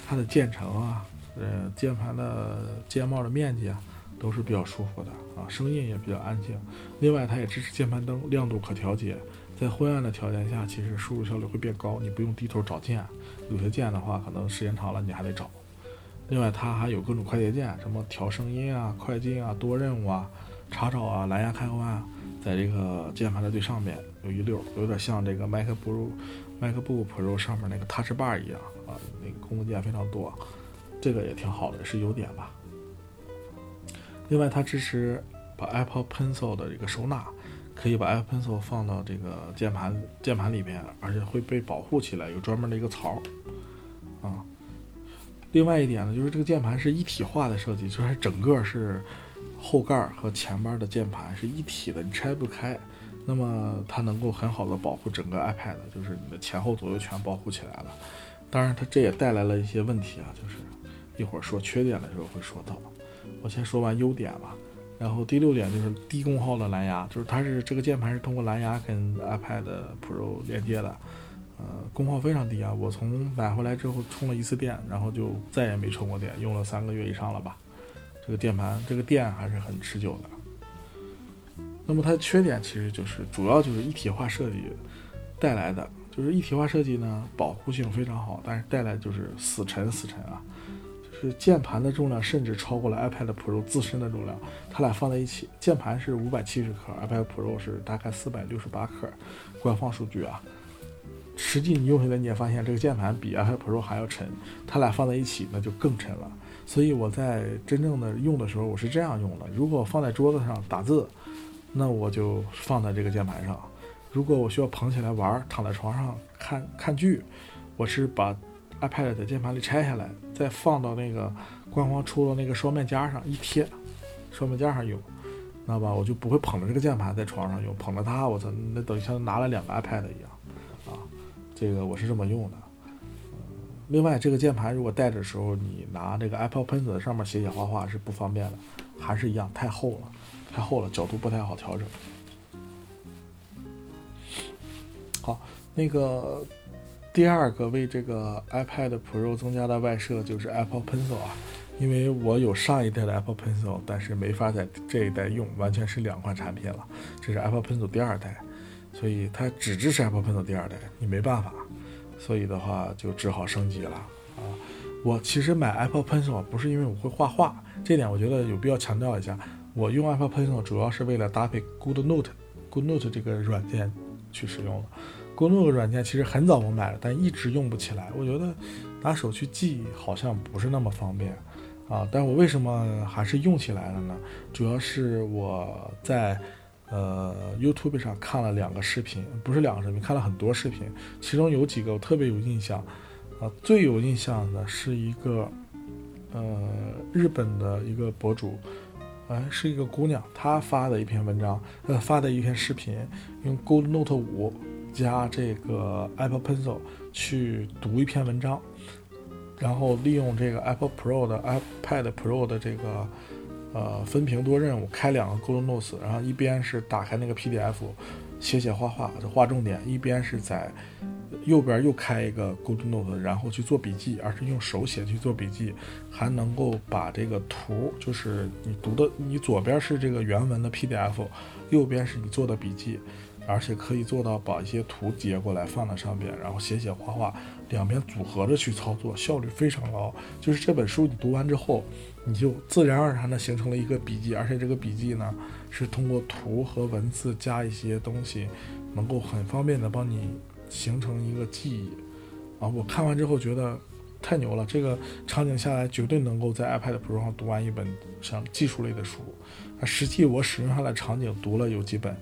它的键程啊，呃，键盘的键帽的面积啊。都是比较舒服的啊，声音也比较安静。另外，它也支持键盘灯亮度可调节，在昏暗的条件下，其实输入效率会变高，你不用低头找键。有些键的话，可能时间长了你还得找。另外，它还有各种快捷键，什么调声音啊、快进啊、多任务啊、查找啊、蓝牙开关啊，在这个键盘的最上面有一溜，有点像这个 MacBook MacBook Pro 上面那个 Touch Bar 一样啊，那个功能键非常多，这个也挺好的，是优点吧。另外，它支持把 Apple Pencil 的这个收纳，可以把 Apple Pencil 放到这个键盘键盘里边，而且会被保护起来，有专门的一个槽啊。另外一点呢，就是这个键盘是一体化的设计，就是整个是后盖和前边的键盘是一体的，你拆不开。那么它能够很好的保护整个 iPad，就是你的前后左右全保护起来了。当然，它这也带来了一些问题啊，就是一会儿说缺点的时候会说到。我先说完优点吧，然后第六点就是低功耗的蓝牙，就是它是这个键盘是通过蓝牙跟 iPad Pro 连接的，呃，功耗非常低啊。我从买回来之后充了一次电，然后就再也没充过电，用了三个月以上了吧。这个键盘这个电还是很持久的。那么它的缺点其实就是主要就是一体化设计带来的，就是一体化设计呢保护性非常好，但是带来就是死沉死沉啊。是键盘的重量甚至超过了 iPad Pro 自身的重量，它俩放在一起，键盘是五百七十克，iPad Pro 是大概四百六十八克，官方数据啊。实际你用下来你也发现这个键盘比 iPad Pro 还要沉，它俩放在一起那就更沉了。所以我在真正的用的时候我是这样用的：如果放在桌子上打字，那我就放在这个键盘上；如果我需要捧起来玩，躺在床上看看剧，我是把。iPad 在键盘里拆下来，再放到那个官方出的那个双面夹上一贴，双面夹上用，知道吧？我就不会捧着这个键盘在床上用，捧着它，我操，那等于像拿了两个 iPad 一样啊！这个我是这么用的。另外，这个键盘如果带着时候，你拿这个 Apple Pencil 上面写写画画是不方便的，还是一样太厚了，太厚了，角度不太好调整。好，那个。第二个为这个 iPad Pro 增加的外设就是 Apple Pencil 啊，因为我有上一代的 Apple Pencil，但是没法在这一代用，完全是两款产品了。这是 Apple Pencil 第二代，所以它只支持 Apple Pencil 第二代，你没办法，所以的话就只好升级了啊。我其实买 Apple Pencil 不是因为我会画画，这点我觉得有必要强调一下。我用 Apple Pencil 主要是为了搭配 Good Note，Good Note 这个软件。去使用的。GoodNote 软件其实很早我买了，但一直用不起来。我觉得拿手去记好像不是那么方便啊。但我为什么还是用起来了呢？主要是我在呃 YouTube 上看了两个视频，不是两个视频，看了很多视频，其中有几个我特别有印象啊。最有印象的是一个呃日本的一个博主，哎，是一个姑娘，她发的一篇文章，呃，发的一篇视频，用 GoodNote 五。加这个 Apple Pencil 去读一篇文章，然后利用这个 Apple Pro 的 iPad Pro 的这个呃分屏多任务，开两个 Google Notes，然后一边是打开那个 PDF 写写画画，就画重点，一边是在右边又开一个 Google Notes，然后去做笔记，而是用手写去做笔记，还能够把这个图，就是你读的，你左边是这个原文的 PDF，右边是你做的笔记。而且可以做到把一些图截过来放在上边，然后写写画画，两边组合着去操作，效率非常高。就是这本书你读完之后，你就自然而然的形成了一个笔记，而且这个笔记呢是通过图和文字加一些东西，能够很方便的帮你形成一个记忆。啊，我看完之后觉得太牛了，这个场景下来绝对能够在 iPad Pro 上读完一本像技术类的书。啊，实际我使用下来场景读了有几本。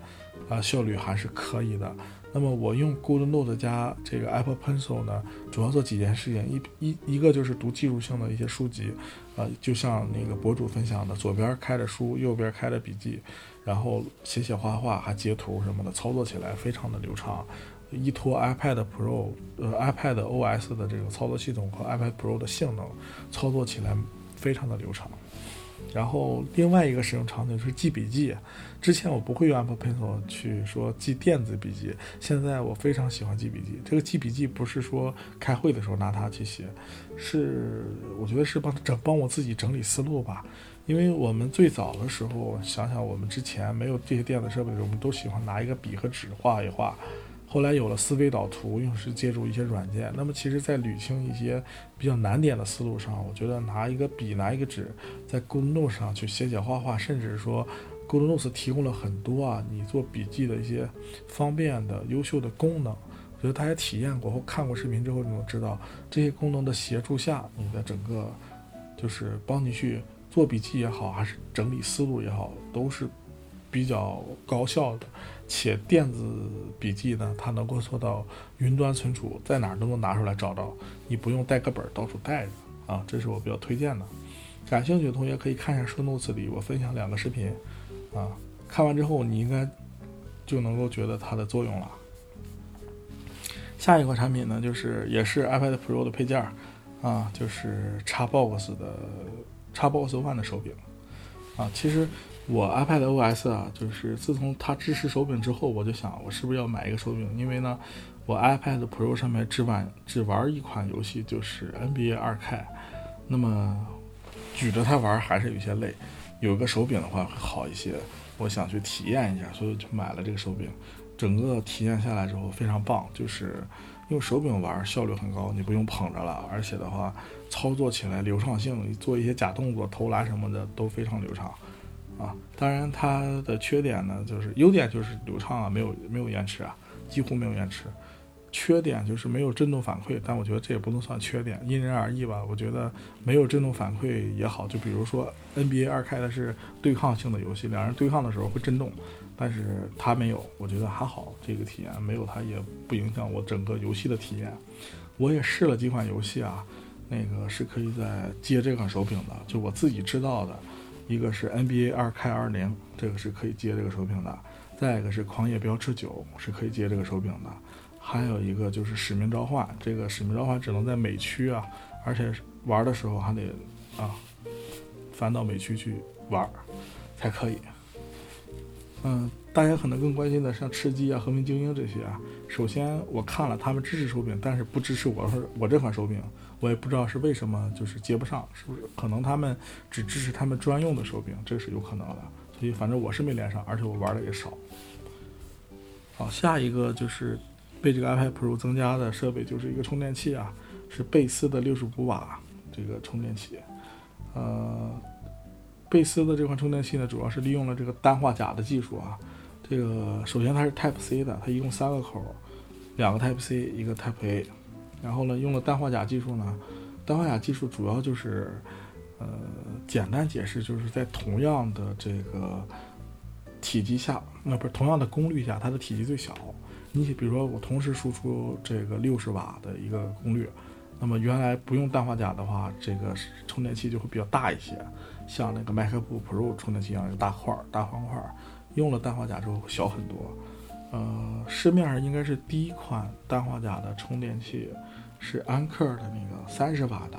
啊，效率还是可以的。那么我用 Good Note 加这个 Apple Pencil 呢，主要做几件事情。一一一个就是读技术性的一些书籍，呃，就像那个博主分享的，左边开着书，右边开着笔记，然后写写画画，还截图什么的，操作起来非常的流畅。依托 iPad Pro，呃，iPad OS 的这个操作系统和 iPad Pro 的性能，操作起来非常的流畅。然后另外一个使用场景是记笔记。之前我不会用 Apple Pencil 去说记电子笔记，现在我非常喜欢记笔记。这个记笔记不是说开会的时候拿它去写，是我觉得是帮整帮我自己整理思路吧。因为我们最早的时候，想想我们之前没有这些电子设备的时候，我们都喜欢拿一个笔和纸画一画。后来有了思维导图，又是借助一些软件。那么其实，在捋清一些比较难点的思路上，我觉得拿一个笔，拿一个纸，在公路上去写写画画，甚至说。Google Notes 提供了很多啊，你做笔记的一些方便的、优秀的功能。我觉得大家体验过或看过视频之后，你能知道这些功能的协助下，你的整个就是帮你去做笔记也好，还是整理思路也好，都是比较高效的。且电子笔记呢，它能够做到云端存储，在哪儿都能拿出来找到，你不用带个本到处带着啊，这是我比较推荐的。感兴趣的同学可以看一下 Show Notes 里我分享两个视频。啊，看完之后你应该就能够觉得它的作用了。下一款产品呢，就是也是 iPad Pro 的配件儿啊，就是 Xbox 的 Xbox One 的手柄啊。其实我 iPad OS 啊，就是自从它支持手柄之后，我就想我是不是要买一个手柄？因为呢，我 iPad Pro 上面只玩只玩一款游戏，就是 NBA 二 K，那么举着它玩还是有些累。有个手柄的话会好一些，我想去体验一下，所以就买了这个手柄。整个体验下来之后非常棒，就是用手柄玩效率很高，你不用捧着了，而且的话操作起来流畅性，做一些假动作、投篮什么的都非常流畅啊。当然它的缺点呢，就是优点就是流畅啊，没有没有延迟啊，几乎没有延迟。缺点就是没有震动反馈，但我觉得这也不能算缺点，因人而异吧。我觉得没有震动反馈也好，就比如说 NBA 二开的是对抗性的游戏，两人对抗的时候会震动，但是它没有，我觉得还好，这个体验没有它也不影响我整个游戏的体验。我也试了几款游戏啊，那个是可以在接这款手柄的，就我自己知道的，一个是 NBA 二开二零，这个是可以接这个手柄的，再一个是狂野飙车九是可以接这个手柄的。还有一个就是《使命召唤》，这个《使命召唤》只能在美区啊，而且玩的时候还得啊翻到美区去玩才可以。嗯，大家可能更关心的像吃鸡啊、和平精英这些啊。首先我看了他们支持手柄，但是不支持我我这款手柄，我也不知道是为什么，就是接不上，是不是？可能他们只支持他们专用的手柄，这是有可能的。所以反正我是没连上，而且我玩的也少。好，下一个就是。被这个 iPad Pro 增加的设备就是一个充电器啊，是贝斯的六十五瓦这个充电器。呃，贝斯的这款充电器呢，主要是利用了这个氮化镓的技术啊。这个首先它是 Type C 的，它一共三个口，两个 Type C，一个 Type A。然后呢，用了氮化钾技术呢，氮化钾技术主要就是，呃，简单解释就是在同样的这个体积下，那不是同样的功率下，它的体积最小。你比如说我同时输出这个六十瓦的一个功率，那么原来不用氮化钾的话，这个充电器就会比较大一些，像那个 MacBook Pro 充电器一样有大块儿大方块儿。用了氮化钾之后小很多。呃，市面上应该是第一款氮化钾的充电器，是安克的那个三十瓦的，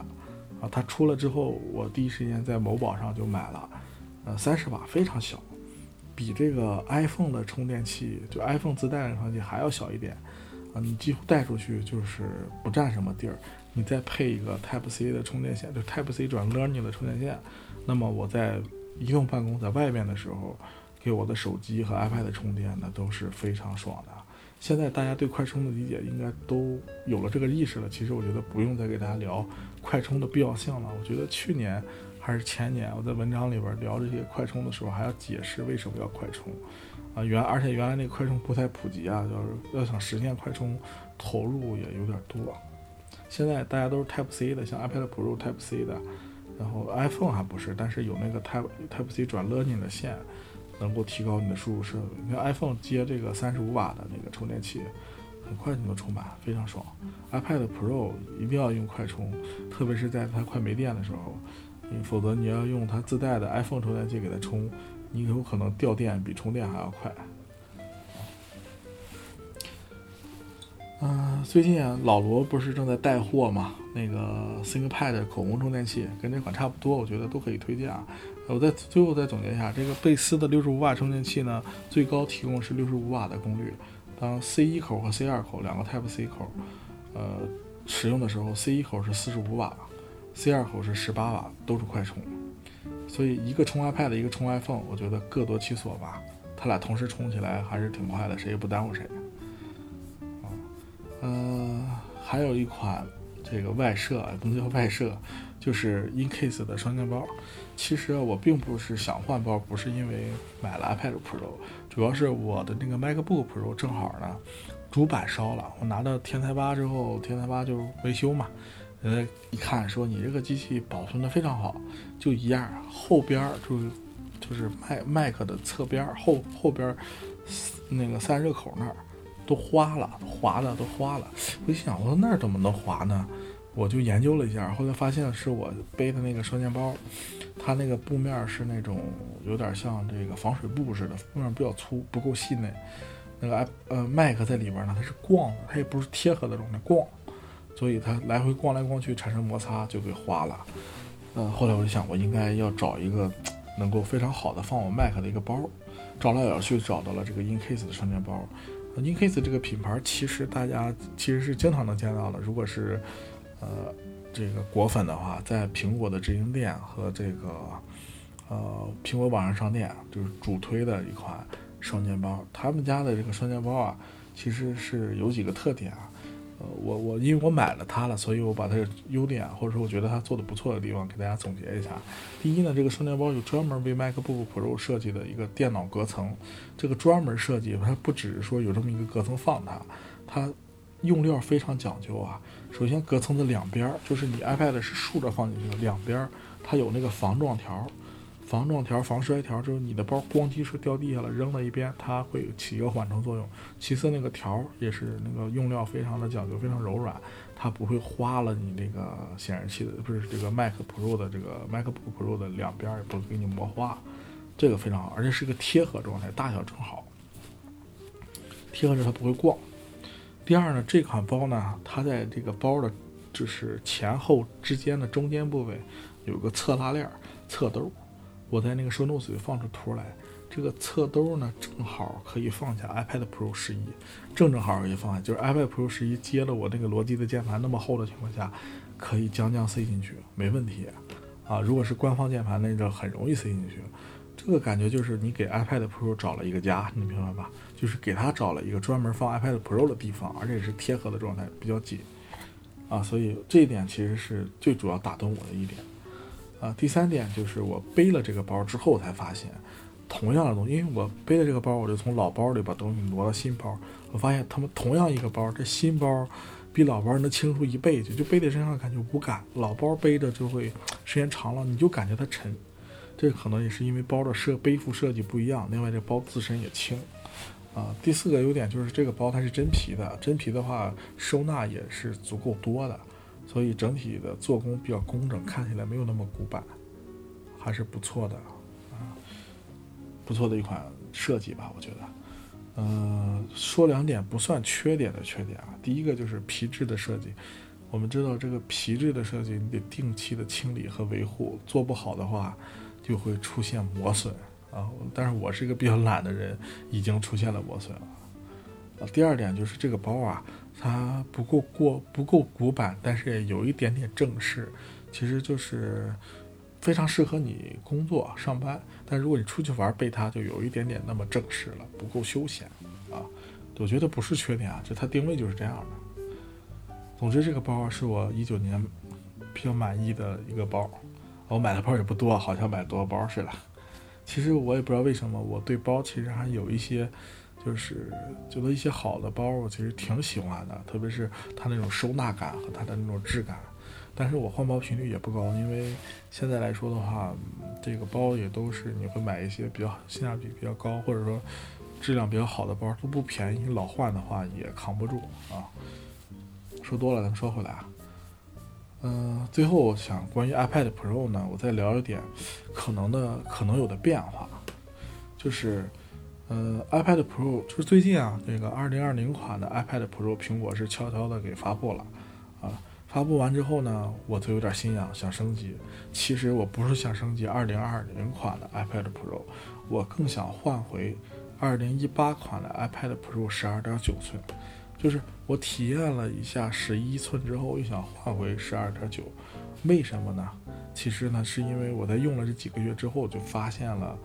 啊，它出了之后，我第一时间在某宝上就买了，呃，三十瓦非常小，比这个 iPhone 的充电器，就 iPhone 自带的充电器还要小一点，啊，你几乎带出去就是不占什么地儿，你再配一个 Type C 的充电线，就 Type C 转 Learning 的充电线，那么我在移动办公在外面的时候。给我的手机和 iPad 充电呢都是非常爽的。现在大家对快充的理解应该都有了这个意识了。其实我觉得不用再给大家聊快充的必要性了。我觉得去年还是前年我在文章里边聊这些快充的时候，还要解释为什么要快充啊。原而且原来那个快充不太普及啊，要要想实现快充，投入也有点多。现在大家都是 Type C 的，像 iPad Pro Type C 的，然后 iPhone 还不是，但是有那个 Type Type C 转 Lightning 的线。能够提高你的输入设备。你看 iPhone 接这个三十五瓦的那个充电器，很快就能充满，非常爽。iPad Pro 一定要用快充，特别是在它快没电的时候，否则你要用它自带的 iPhone 充电器给它充，你有可能掉电比充电还要快。嗯，最近啊，老罗不是正在带货嘛？那个 ThinkPad 口红充电器跟这款差不多，我觉得都可以推荐啊。我再最后再总结一下，这个贝斯的六十五瓦充电器呢，最高提供是六十五瓦的功率。当 C 一口和 C 二口两个 Type C 口，呃，使用的时候，C 一口是四十五瓦，C 二口是十八瓦，都是快充。所以一个充 iPad，一个充 iPhone，我觉得各得其所吧。它俩同时充起来还是挺快的，谁也不耽误谁。啊，呃，还有一款这个外设，不能叫外设。就是 InCase 的双肩包，其实我并不是想换包，不是因为买了 iPad Pro，主要是我的那个 MacBook Pro 正好呢，主板烧了，我拿到天才八之后，天才八就维修嘛，呃，一看说你这个机器保存的非常好，就一样，后边就就是麦麦克的侧边后后边那个散热口那儿都花了，滑的都花了，我一想，我说那儿怎么能滑呢？我就研究了一下，后来发现是我背的那个双肩包，它那个布面是那种有点像这个防水布似的，布面比较粗，不够细嫩。那个呃麦克在里边呢，它是逛的，它也不是贴合的状态，逛，所以它来回逛来逛去产生摩擦就给花了。呃，后来我就想，我应该要找一个能够非常好的放我 Mac 的一个包，找来找去找到了这个 InCase 的双肩包。InCase 这个品牌其实大家其实是经常能见到的，如果是。呃，这个果粉的话，在苹果的直营店和这个呃苹果网上商店，就是主推的一款双肩包。他们家的这个双肩包啊，其实是有几个特点啊。呃，我我因为我买了它了，所以我把它的优点或者说我觉得它做的不错的地方给大家总结一下。第一呢，这个双肩包有专门为 MacBook Pro 设计的一个电脑隔层，这个专门设计，它不只是说有这么一个隔层放它，它用料非常讲究啊。首先，隔层的两边，就是你 iPad 是竖着放进去的，两边它有那个防撞条，防撞条、防摔条，就是你的包咣叽是掉地下了，扔到一边，它会起一个缓冲作用。其次，那个条也是那个用料非常的讲究，非常柔软，它不会花了你那个显示器的，不是这个 Mac Pro 的这个 Mac Pro 的两边也不会给你磨花，这个非常好，而且是个贴合状态，大小正好，贴合着它不会逛。第二呢，这款包呢，它在这个包的，就是前后之间的中间部位有个侧拉链、侧兜。我在那个收 notes 里放出图来，这个侧兜呢，正好可以放下 iPad Pro 十一，正正好可以放下。就是 iPad Pro 十一接了我那个罗技的键盘那么厚的情况下，可以将将塞进去，没问题。啊，如果是官方键盘，那就很容易塞进去。这个感觉就是你给 iPad Pro 找了一个家，你明白吧？就是给他找了一个专门放 iPad Pro 的地方，而且是贴合的状态，比较紧啊，所以这一点其实是最主要打动我的一点啊。第三点就是我背了这个包之后才发现，同样的东西，因为我背的这个包，我就从老包里把东西挪到新包，我发现他们同样一个包，这新包比老包能轻出一倍去，就背在身上感觉无感，老包背着就会时间长了你就感觉它沉，这可能也是因为包的设背负设计不一样，另外这包自身也轻。啊，第四个优点就是这个包它是真皮的，真皮的话收纳也是足够多的，所以整体的做工比较工整，看起来没有那么古板，还是不错的啊，不错的一款设计吧，我觉得。嗯，说两点不算缺点的缺点啊，第一个就是皮质的设计，我们知道这个皮质的设计你得定期的清理和维护，做不好的话就会出现磨损。啊，但是我是一个比较懒的人，已经出现了磨损了。啊，第二点就是这个包啊，它不够过不够古板，但是也有一点点正式，其实就是非常适合你工作上班。但如果你出去玩背它，就有一点点那么正式了，不够休闲啊。我觉得不是缺点啊，就它定位就是这样的。总之，这个包是我一九年比较满意的一个包。我买的包也不多，好像买多少包似的。其实我也不知道为什么，我对包其实还有一些，就是觉得一些好的包，我其实挺喜欢的，特别是它那种收纳感和它的那种质感。但是我换包频率也不高，因为现在来说的话，这个包也都是你会买一些比较性价比比较高，或者说质量比较好的包，都不便宜，老换的话也扛不住啊。说多了，咱们说回来啊。嗯，最后我想关于 iPad Pro 呢，我再聊一点可能的可能有的变化，就是，呃，iPad Pro 就是最近啊，这个2020款的 iPad Pro 苹果是悄悄的给发布了，啊，发布完之后呢，我就有点心痒，想升级。其实我不是想升级2020款的 iPad Pro，我更想换回2018款的 iPad Pro 12.9寸。就是我体验了一下十一寸之后，又想换回十二点九，为什么呢？其实呢，是因为我在用了这几个月之后，就发现了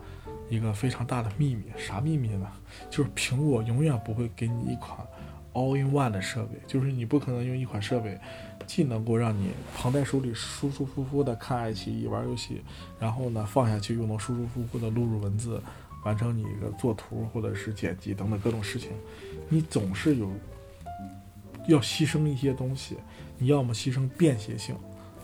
一个非常大的秘密。啥秘密呢？就是苹果永远不会给你一款 all-in-one 的设备，就是你不可能用一款设备，既能够让你捧在手里舒舒服服的看爱奇艺、玩游戏，然后呢放下去又能舒舒服服的录入文字，完成你一个作图或者是剪辑等等各种事情，你总是有。要牺牲一些东西，你要么牺牲便携性，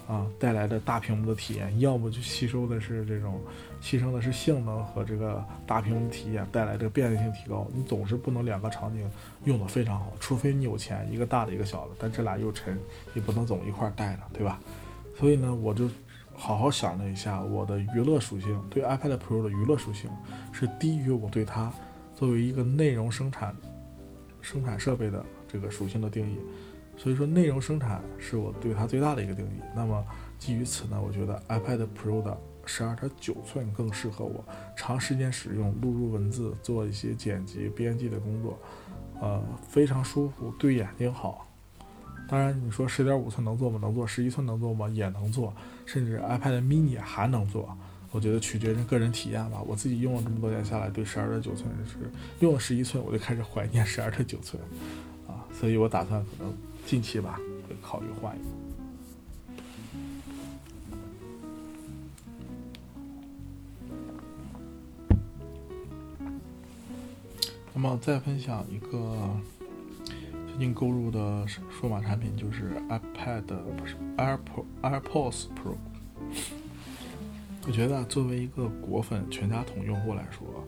啊带来的大屏幕的体验，要么就吸收的是这种，牺牲的是性能和这个大屏幕体验带来的便利性提高。你总是不能两个场景用的非常好，除非你有钱，一个大的一个小的，但这俩又沉，你不能总一块带着，对吧？所以呢，我就好好想了一下，我的娱乐属性对 iPad Pro 的娱乐属性是低于我对它作为一个内容生产生产设备的。这个属性的定义，所以说内容生产是我对它最大的一个定义。那么基于此呢，我觉得 iPad Pro 的十二点九寸更适合我长时间使用，录入文字，做一些剪辑、编辑的工作，呃，非常舒服，对眼睛好。当然，你说十点五寸能做吗？能做。十一寸能做吗？也能做。甚至 iPad Mini 还能做。我觉得取决于个人体验吧。我自己用了这么多年下来，对十二点九寸是用了十一寸，我就开始怀念十二点九寸啊。所以我打算可能近期吧会考虑换一个。那么再分享一个最近购入的数码产品，就是 iPad 不是 AirPod AirPods Pro。我觉得作为一个果粉全家桶用户来说，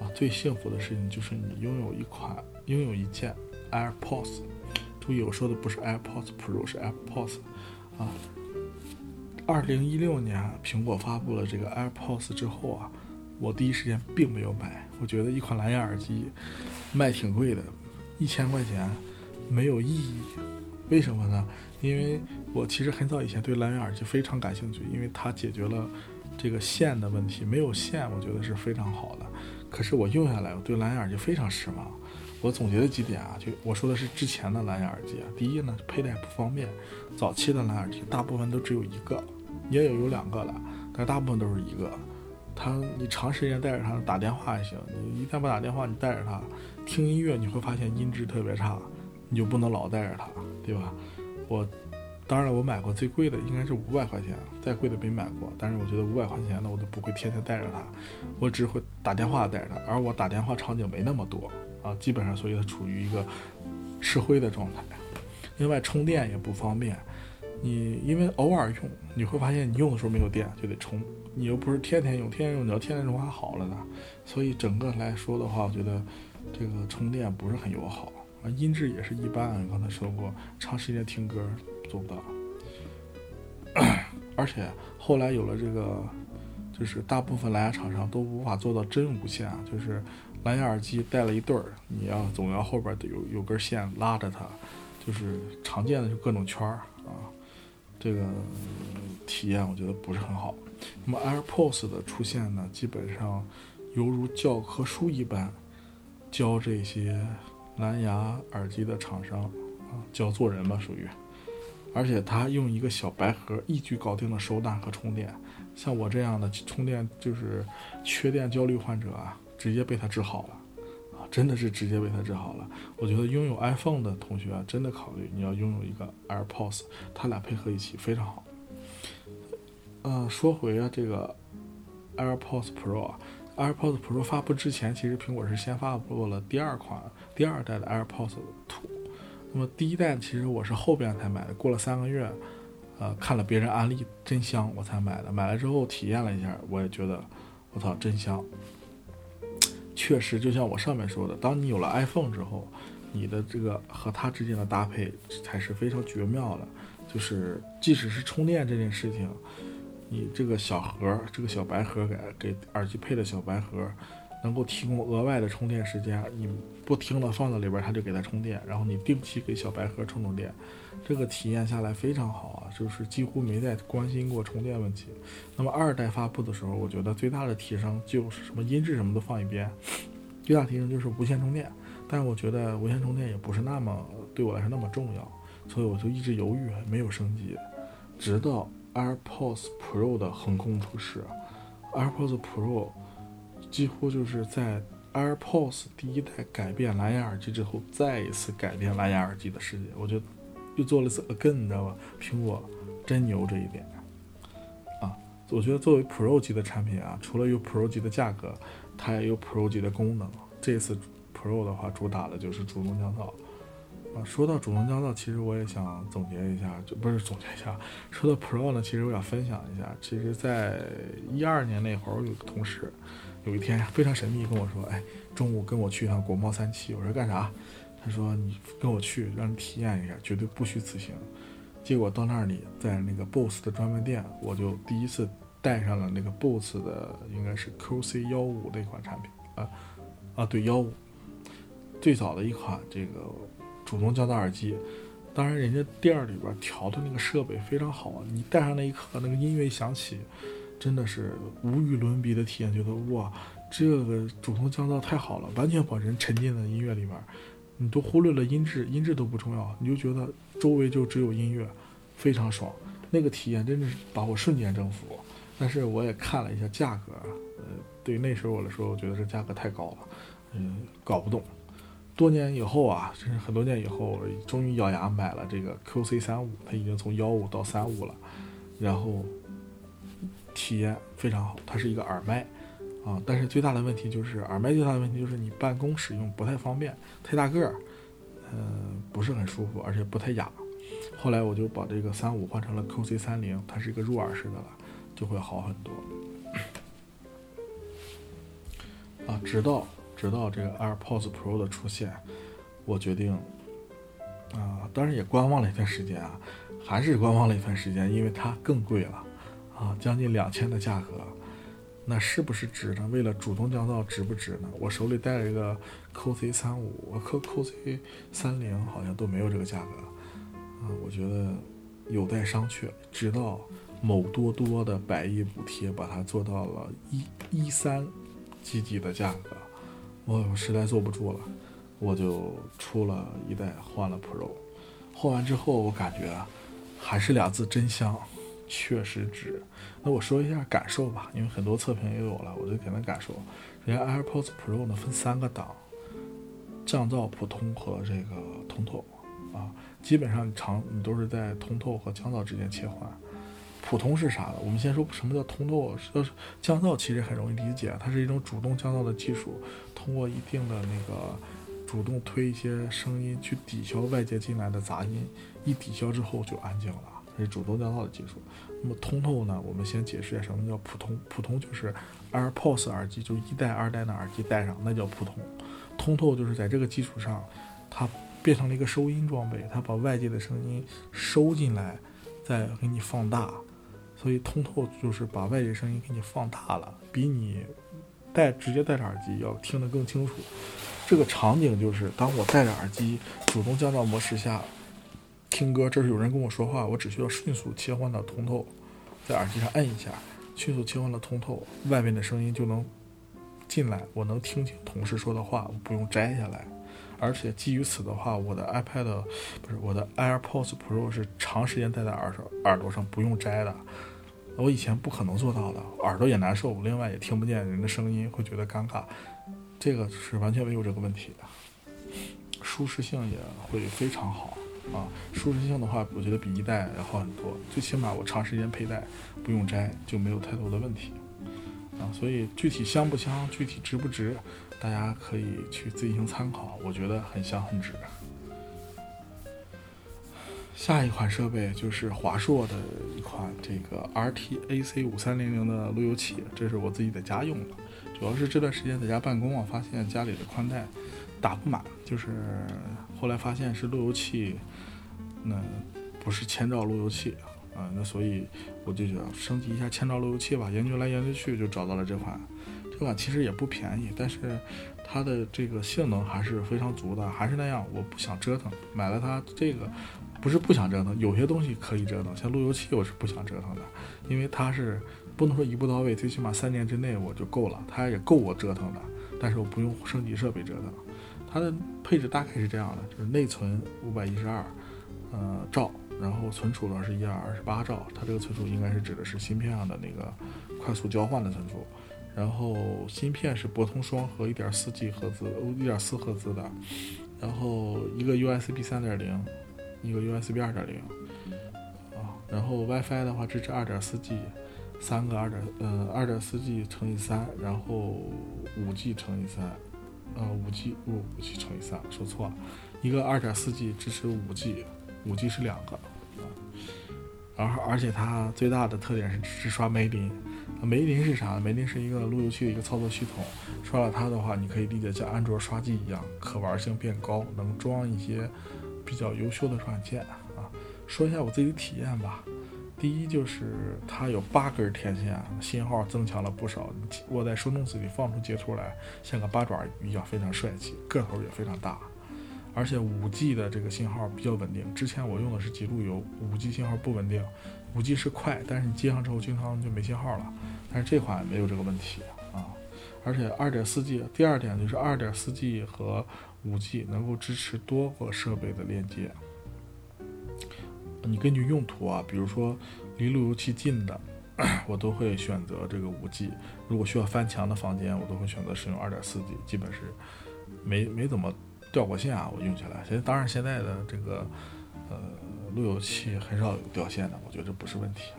啊，最幸福的事情就是你拥有一款拥有一件。AirPods，注意我说的不是 AirPods Pro，是 AirPods，啊，二零一六年苹果发布了这个 AirPods 之后啊，我第一时间并没有买，我觉得一款蓝牙耳机卖挺贵的，一千块钱没有意义，为什么呢？因为我其实很早以前对蓝牙耳机非常感兴趣，因为它解决了这个线的问题，没有线我觉得是非常好的，可是我用下来我对蓝牙耳机非常失望。我总结了几点啊，就我说的是之前的蓝牙耳机啊。第一呢，佩戴不方便，早期的蓝牙耳机大部分都只有一个，也有有两个了，但大部分都是一个。它你长时间带着它打电话也行，你一旦不打电话，你带着它听音乐，你会发现音质特别差，你就不能老带着它，对吧？我当然，我买过最贵的应该是五百块钱，再贵的没买过。但是我觉得五百块钱的我都不会天天带着它，我只会打电话带着它，而我打电话场景没那么多啊，基本上所以它处于一个吃灰的状态。另外充电也不方便，你因为偶尔用，你会发现你用的时候没有电就得充，你又不是天天用，天天用你要天天用还好了呢。所以整个来说的话，我觉得这个充电不是很友好啊，音质也是一般。刚才说过，长时间听歌。做不到，而且后来有了这个，就是大部分蓝牙厂商都无法做到真无线啊，就是蓝牙耳机带了一对儿，你要总要后边有有根线拉着它，就是常见的就各种圈儿啊，这个体验我觉得不是很好。那么 AirPods 的出现呢，基本上犹如教科书一般，教这些蓝牙耳机的厂商啊，教做人吧，属于。而且它用一个小白盒一举搞定了收纳和充电，像我这样的充电就是缺电焦虑患者啊，直接被它治好了，真的是直接被它治好了。我觉得拥有 iPhone 的同学啊，真的考虑你要拥有一个 AirPods，它俩配合一起非常好。呃，说回啊这个 AirPods Pro 啊，AirPods Pro 发布之前，其实苹果是先发布了第二款第二代的 AirPods Two。那么第一代其实我是后边才买的，过了三个月，呃，看了别人安利真香，我才买的。买了之后体验了一下，我也觉得，我操，真香。确实，就像我上面说的，当你有了 iPhone 之后，你的这个和它之间的搭配才是非常绝妙的。就是即使是充电这件事情，你这个小盒，这个小白盒给给耳机配的小白盒。能够提供额外的充电时间，你不听了放在里边，它就给它充电，然后你定期给小白盒充充电，这个体验下来非常好啊，就是几乎没再关心过充电问题。那么二代发布的时候，我觉得最大的提升就是什么音质什么都放一边，最大提升就是无线充电，但是我觉得无线充电也不是那么对我来说那么重要，所以我就一直犹豫没有升级，直到 AirPods Pro 的横空出世，AirPods Pro。几乎就是在 AirPods 第一代改变蓝牙耳机之后，再一次改变蓝牙耳机的世界。我觉得又做了一次 again，你知道吧？苹果真牛这一点啊！我觉得作为 Pro 级的产品啊，除了有 Pro 级的价格，它也有 Pro 级的功能。这次 Pro 的话，主打的就是主动降噪啊。说到主动降噪，其实我也想总结一下，就不是总结一下。说到 Pro 呢，其实我想分享一下。其实，在一二年那会儿，有个同事。有一天非常神秘跟我说：“哎，中午跟我去一趟国贸三期。”我说：“干啥？”他说：“你跟我去，让你体验一下，绝对不虚此行。”结果到那里，在那个 BOSS 的专卖店，我就第一次带上了那个 BOSS 的，应该是 QC 幺五那款产品啊啊，对幺五，最早的一款这个主动降噪耳机。当然，人家店里边调的那个设备非常好，你戴上那一刻，那个音乐一响起。真的是无与伦比的体验，觉得哇，这个主动降噪太好了，完全把人沉浸在音乐里面，你都忽略了音质，音质都不重要，你就觉得周围就只有音乐，非常爽。那个体验真的是把我瞬间征服。但是我也看了一下价格，呃，对那时候我来说，我觉得这价格太高了，嗯，搞不懂。多年以后啊，真是很多年以后，终于咬牙买了这个 QC 三五，它已经从幺五到三五了，然后。体验非常好，它是一个耳麦，啊，但是最大的问题就是耳麦最大的问题就是你办公使用不太方便，太大个儿，嗯，不是很舒服，而且不太雅。后来我就把这个三五换成了 QC 三零，它是一个入耳式的了，就会好很多。啊，直到直到这个 AirPods Pro 的出现，我决定，啊，当然也观望了一段时间啊，还是观望了一段时间，因为它更贵了。啊，将近两千的价格，那是不是值呢？为了主动降噪，值不值呢？我手里带了一个 QC 三五，我 Q QC 三零好像都没有这个价格，啊，我觉得有待商榷。直到某多多的百亿补贴把它做到了一一三几几的价格，我实在坐不住了，我就出了一代换了 Pro，换完之后我感觉还是俩字真香。确实值。那我说一下感受吧，因为很多测评也有了，我就简单感受。首先，AirPods Pro 呢分三个档，降噪、普通和这个通透。啊，基本上长你都是在通透和降噪之间切换。普通是啥的？我们先说什么叫通透。是降噪其实很容易理解，它是一种主动降噪的技术，通过一定的那个主动推一些声音去抵消外界进来的杂音，一抵消之后就安静了，是主动降噪的技术。那么通透呢？我们先解释一下什么叫普通。普通就是 AirPods 耳机，就一代、二代的耳机戴上，那叫普通。通透就是在这个基础上，它变成了一个收音装备，它把外界的声音收进来，再给你放大。所以通透就是把外界声音给你放大了，比你戴直接戴着耳机要听得更清楚。这个场景就是当我戴着耳机主动降噪模式下听歌，这是有人跟我说话，我只需要迅速切换到通透，在耳机上摁一下，迅速切换到通透，外面的声音就能进来，我能听清同事说的话，我不用摘下来。而且基于此的话，我的 iPad 不是我的 AirPods Pro 是长时间戴在耳朵耳朵上不用摘的。我以前不可能做到的，耳朵也难受，另外也听不见人的声音，会觉得尴尬。这个是完全没有这个问题的，舒适性也会非常好啊。舒适性的话，我觉得比一代要好很多。最起码我长时间佩戴不用摘，就没有太多的问题啊。所以具体香不香，具体值不值，大家可以去自行参考。我觉得很香很值。下一款设备就是华硕的一款这个 RT-AC 五三零零的路由器，这是我自己在家用的。主要是这段时间在家办公啊，发现家里的宽带打不满，就是后来发现是路由器，那不是千兆路由器啊，那所以我就想升级一下千兆路由器吧。研究来研究去就找到了这款，这款其实也不便宜，但是它的这个性能还是非常足的。还是那样，我不想折腾，买了它这个。不是不想折腾，有些东西可以折腾，像路由器我是不想折腾的，因为它是不能说一步到位，最起码三年之内我就够了，它也够我折腾的，但是我不用升级设备折腾。它的配置大概是这样的，就是内存五百一十二，呃兆，然后存储呢是一百二十八兆，它这个存储应该是指的是芯片上的那个快速交换的存储，然后芯片是博通双核一点四 G 赫兹，一点四赫兹的，然后一个 USB 三点零。一个 USB 二点零啊，然后 WiFi 的话支持二点四 G，三个二点呃二点四 G 乘以三，然后五 G 乘以三，呃五 G 不五 G 乘以三说错了，一个二点四 G 支持五 G，五 G 是两个，然后而且它最大的特点是支持刷梅林，梅林是啥？梅林是一个路由器的一个操作系统，刷了它的话，你可以理解像安卓刷机一样，可玩性变高，能装一些。比较优秀的软件啊，说一下我自己的体验吧。第一就是它有八根天线，信号增强了不少。我在手动子里放出截图来，像个八爪鱼一样，非常帅气，个头也非常大。而且五 G 的这个信号比较稳定。之前我用的是极路由，五 G 信号不稳定。五 G 是快，但是你接上之后经常就没信号了。但是这款没有这个问题啊。而且二点四 G，第二点就是二点四 G 和五 G 能够支持多个设备的连接。你根据用途啊，比如说离路由器近的，我都会选择这个五 G；如果需要翻墙的房间，我都会选择使用二点四 G。基本是没没怎么掉过线啊，我用起来。现在当然现在的这个呃路由器很少有掉线的，我觉得这不是问题。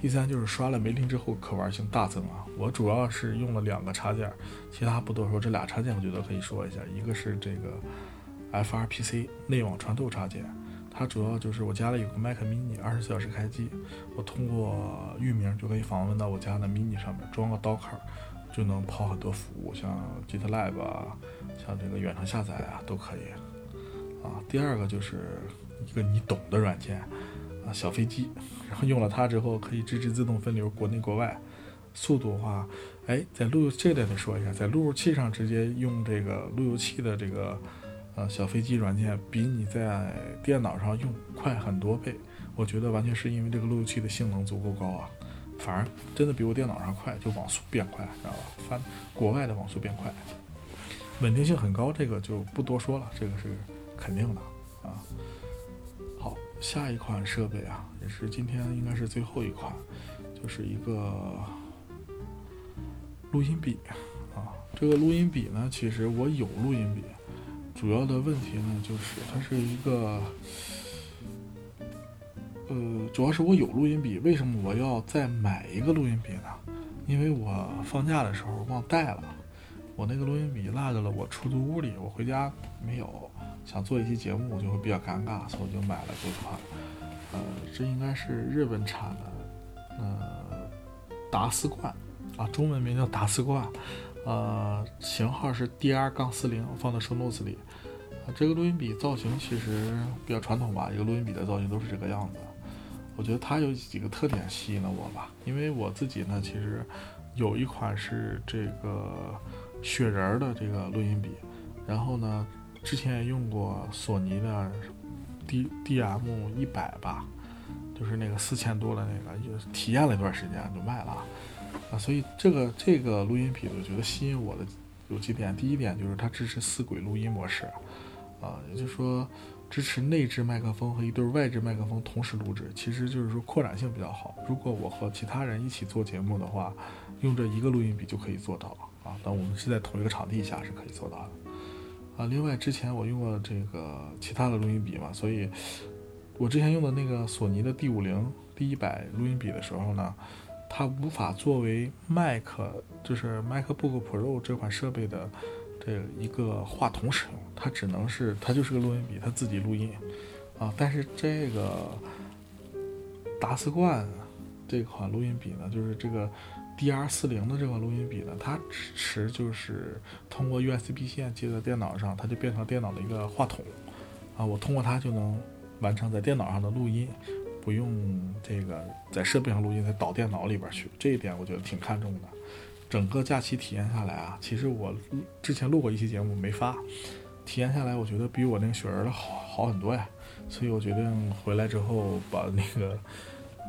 第三就是刷了梅林之后可玩性大增啊！我主要是用了两个插件，其他不多说。这俩插件我觉得可以说一下，一个是这个 FRPC 内网穿透插件，它主要就是我家里有个 Mac Mini，二十四小时开机，我通过域名就可以访问到我家的 Mini 上面，装个 Docker 就能跑很多服务，像 GitLab 啊，像这个远程下载啊都可以啊。第二个就是一个你懂的软件。啊，小飞机，然后用了它之后可以支持自动分流国内国外，速度的话，哎，在路由这点得说一下，在路由器上直接用这个路由器的这个呃小飞机软件，比你在电脑上用快很多倍。我觉得完全是因为这个路由器的性能足够高啊，反而真的比我电脑上快，就网速变快，知道吧？翻国外的网速变快，稳定性很高，这个就不多说了，这个是肯定的啊。好下一款设备啊，也是今天应该是最后一款，就是一个录音笔啊。这个录音笔呢，其实我有录音笔，主要的问题呢，就是它是一个，呃，主要是我有录音笔，为什么我要再买一个录音笔呢？因为我放假的时候忘带了，我那个录音笔落在了我出租屋里，我回家没有，想做一期节目我就会比较尴尬，所以我就买了这款，呃，这应该是日本产的，呃，达斯冠，啊，中文名叫达斯冠，呃，型号是 DR- 杠四零，放在 show notes 里，这个录音笔造型其实比较传统吧，一个录音笔的造型都是这个样子。我觉得它有几个特点吸引了我吧，因为我自己呢，其实有一款是这个雪人的这个录音笔，然后呢，之前也用过索尼的 D D M 一百吧，就是那个四千多的那个，就是体验了一段时间就卖了啊。所以这个这个录音笔，我觉得吸引我的有几点，第一点就是它支持四轨录音模式，啊，也就是说。支持内置麦克风和一对外置麦克风同时录制，其实就是说扩展性比较好。如果我和其他人一起做节目的话，用这一个录音笔就可以做到啊。但我们是在同一个场地下是可以做到的啊。另外，之前我用过这个其他的录音笔嘛，所以我之前用的那个索尼的 D 五零 D 一百录音笔的时候呢，它无法作为 Mac 就是 MacBook Pro 这款设备的。这一个话筒使用，它只能是它就是个录音笔，它自己录音啊。但是这个达斯冠这款录音笔呢，就是这个 DR 四零的这款录音笔呢，它支持就是通过 USB 线接在电脑上，它就变成电脑的一个话筒啊。我通过它就能完成在电脑上的录音，不用这个在设备上录音再导电脑里边去。这一点我觉得挺看重的。整个假期体验下来啊，其实我之前录过一期节目没发，体验下来我觉得比我那个雪人的好好很多呀，所以我决定回来之后把那个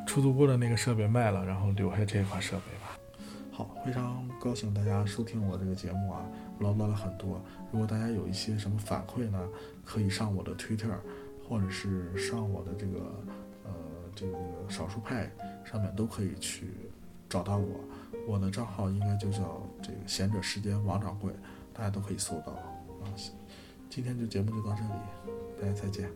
出租屋的那个设备卖了，然后留下这款设备吧。好，非常高兴大家收听我这个节目啊，唠叨了很多。如果大家有一些什么反馈呢，可以上我的 Twitter，或者是上我的这个呃这个少数派上面都可以去找到我。我的账号应该就叫这个闲者时间王掌柜，大家都可以搜到啊。今天就节目就到这里，大家再见。